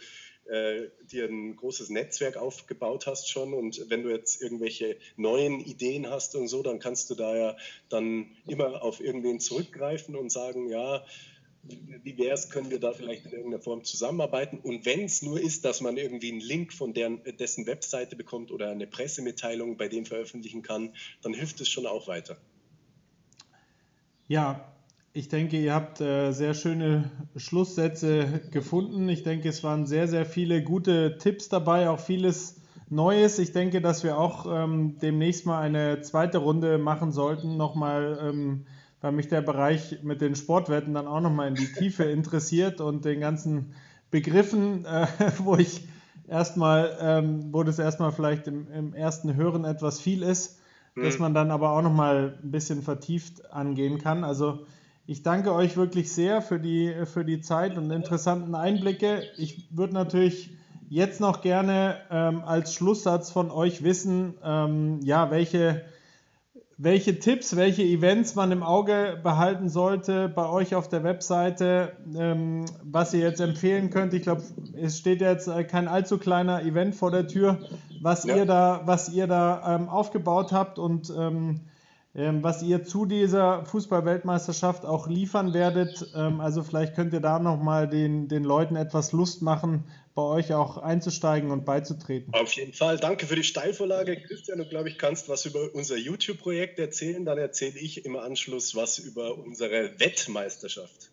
äh, dir ein großes Netzwerk aufgebaut hast schon und wenn du jetzt irgendwelche neuen Ideen hast und so, dann kannst du da ja dann immer auf irgendwen zurückgreifen und sagen, ja, wie wäre es, können wir da vielleicht in irgendeiner Form zusammenarbeiten? Und wenn es nur ist, dass man irgendwie einen Link von deren, dessen Webseite bekommt oder eine Pressemitteilung bei dem veröffentlichen kann, dann hilft es schon auch weiter. Ja, ich denke, ihr habt äh, sehr schöne Schlusssätze gefunden. Ich denke, es waren sehr, sehr viele gute Tipps dabei, auch vieles Neues. Ich denke, dass wir auch ähm, demnächst mal eine zweite Runde machen sollten, nochmal, ähm, weil mich der Bereich mit den Sportwetten dann auch nochmal in die Tiefe interessiert und den ganzen Begriffen, äh, [laughs] wo ich erstmal, ähm, wo das erstmal vielleicht im, im ersten Hören etwas viel ist dass mhm. man dann aber auch noch mal ein bisschen vertieft angehen kann. Also ich danke euch wirklich sehr für die, für die Zeit und interessanten Einblicke. Ich würde natürlich jetzt noch gerne ähm, als Schlusssatz von euch wissen, ähm, ja, welche welche Tipps, welche Events man im Auge behalten sollte bei euch auf der Webseite, ähm, was ihr jetzt empfehlen könnt. Ich glaube, es steht jetzt äh, kein allzu kleiner Event vor der Tür, was ja. ihr da, was ihr da ähm, aufgebaut habt und ähm, ähm was ihr zu dieser Fußball-Weltmeisterschaft auch liefern werdet. Ähm, also vielleicht könnt ihr da nochmal den, den Leuten etwas Lust machen, bei euch auch einzusteigen und beizutreten. Auf jeden Fall. Danke für die Steilvorlage, Christian. Du, glaube ich, kannst was über unser YouTube-Projekt erzählen. Dann erzähle ich im Anschluss was über unsere Wettmeisterschaft.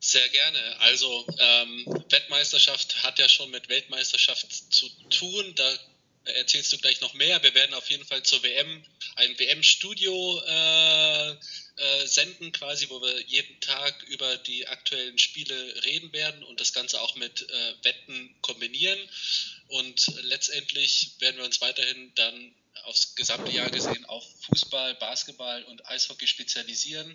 Sehr gerne. Also ähm, Wettmeisterschaft hat ja schon mit Weltmeisterschaft zu tun. Da erzählst du gleich noch mehr. Wir werden auf jeden Fall zur WM ein WM-Studio äh, äh, senden, quasi, wo wir jeden Tag über die aktuellen Spiele reden werden und das Ganze auch mit äh, Wetten kombinieren. Und letztendlich werden wir uns weiterhin dann aufs gesamte Jahr gesehen auf Fußball, Basketball und Eishockey spezialisieren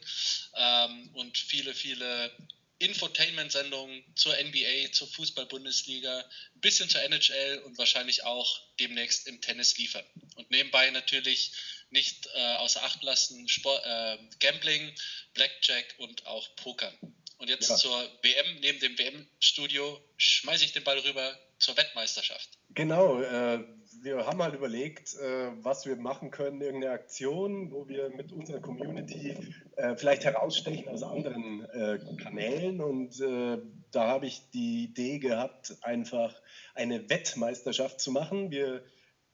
ähm, und viele, viele Infotainment-Sendungen zur NBA, zur Fußball-Bundesliga, ein bisschen zur NHL und wahrscheinlich auch demnächst im Tennis liefern. Und nebenbei natürlich nicht äh, außer Acht lassen Sport, äh, Gambling, Blackjack und auch Pokern. Und jetzt ja. zur WM, neben dem WM-Studio, schmeiße ich den Ball rüber zur Weltmeisterschaft. Genau, äh, wir haben halt überlegt, äh, was wir machen können, irgendeine Aktion, wo wir mit unserer Community äh, vielleicht herausstechen aus anderen äh, Kanälen. Und äh, da habe ich die Idee gehabt, einfach eine Wettmeisterschaft zu machen. Wir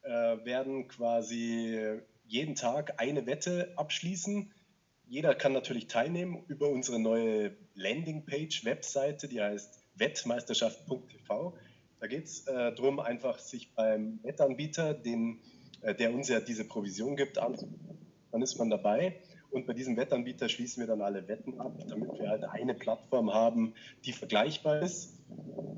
äh, werden quasi jeden Tag eine Wette abschließen. Jeder kann natürlich teilnehmen über unsere neue Landingpage, Webseite, die heißt wettmeisterschaft.tv. Da geht es äh, darum, einfach sich beim Wettanbieter, den, äh, der uns ja diese Provision gibt, anzubieten. Dann ist man dabei und bei diesem Wettanbieter schließen wir dann alle Wetten ab, damit wir halt eine Plattform haben, die vergleichbar ist.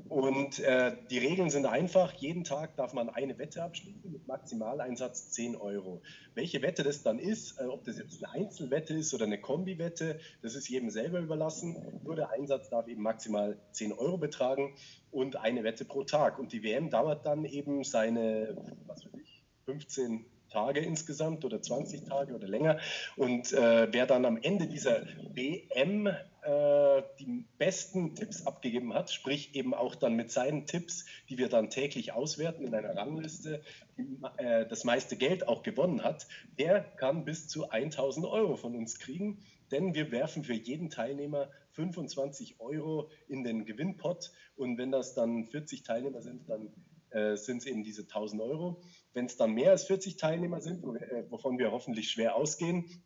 Und äh, die Regeln sind einfach. Jeden Tag darf man eine Wette abschließen Maximaleinsatz 10 Euro. Welche Wette das dann ist, äh, ob das jetzt eine Einzelwette ist oder eine Kombi-Wette, das ist jedem selber überlassen. Nur der Einsatz darf eben maximal 10 Euro betragen und eine Wette pro Tag. Und die WM dauert dann eben seine, was weiß ich, 15 Tage insgesamt oder 20 Tage oder länger. Und äh, wer dann am Ende dieser WM äh, die besten Tipps abgegeben hat, sprich eben auch dann mit seinen Tipps, die wir dann täglich auswerten in einer Rangliste, die, äh, das meiste Geld auch gewonnen hat, der kann bis zu 1000 Euro von uns kriegen. Denn wir werfen für jeden Teilnehmer 25 Euro in den Gewinnpot. Und wenn das dann 40 Teilnehmer sind, dann äh, sind es eben diese 1000 Euro. Wenn es dann mehr als 40 Teilnehmer sind, äh, wovon wir hoffentlich schwer ausgehen,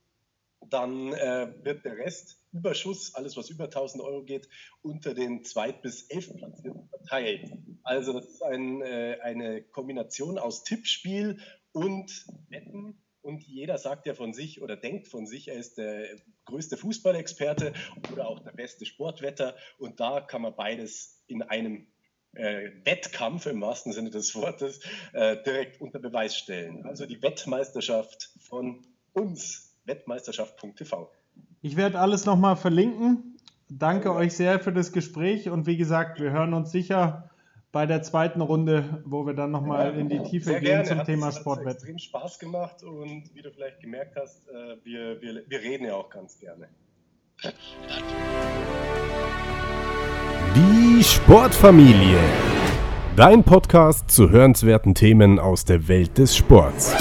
dann äh, wird der Rest, Überschuss, alles was über 1000 Euro geht, unter den zweit- bis elfplatzierten verteilt. Also das ist ein, äh, eine Kombination aus Tippspiel und Wetten. Und jeder sagt ja von sich oder denkt von sich, er ist der größte Fußballexperte oder auch der beste Sportwetter. Und da kann man beides in einem äh, Wettkampf im wahrsten Sinne des Wortes äh, direkt unter Beweis stellen. Also die Wettmeisterschaft von uns, wettmeisterschaft.tv. Ich werde alles nochmal verlinken. Danke euch sehr für das Gespräch und wie gesagt, wir hören uns sicher bei der zweiten Runde, wo wir dann nochmal ja, in die Tiefe gehen gerne. zum hat Thema Sportwett. Es hat extrem Spaß gemacht und wie du vielleicht gemerkt hast, äh, wir, wir, wir reden ja auch ganz gerne. Die Sportfamilie. Dein Podcast zu hörenswerten Themen aus der Welt des Sports.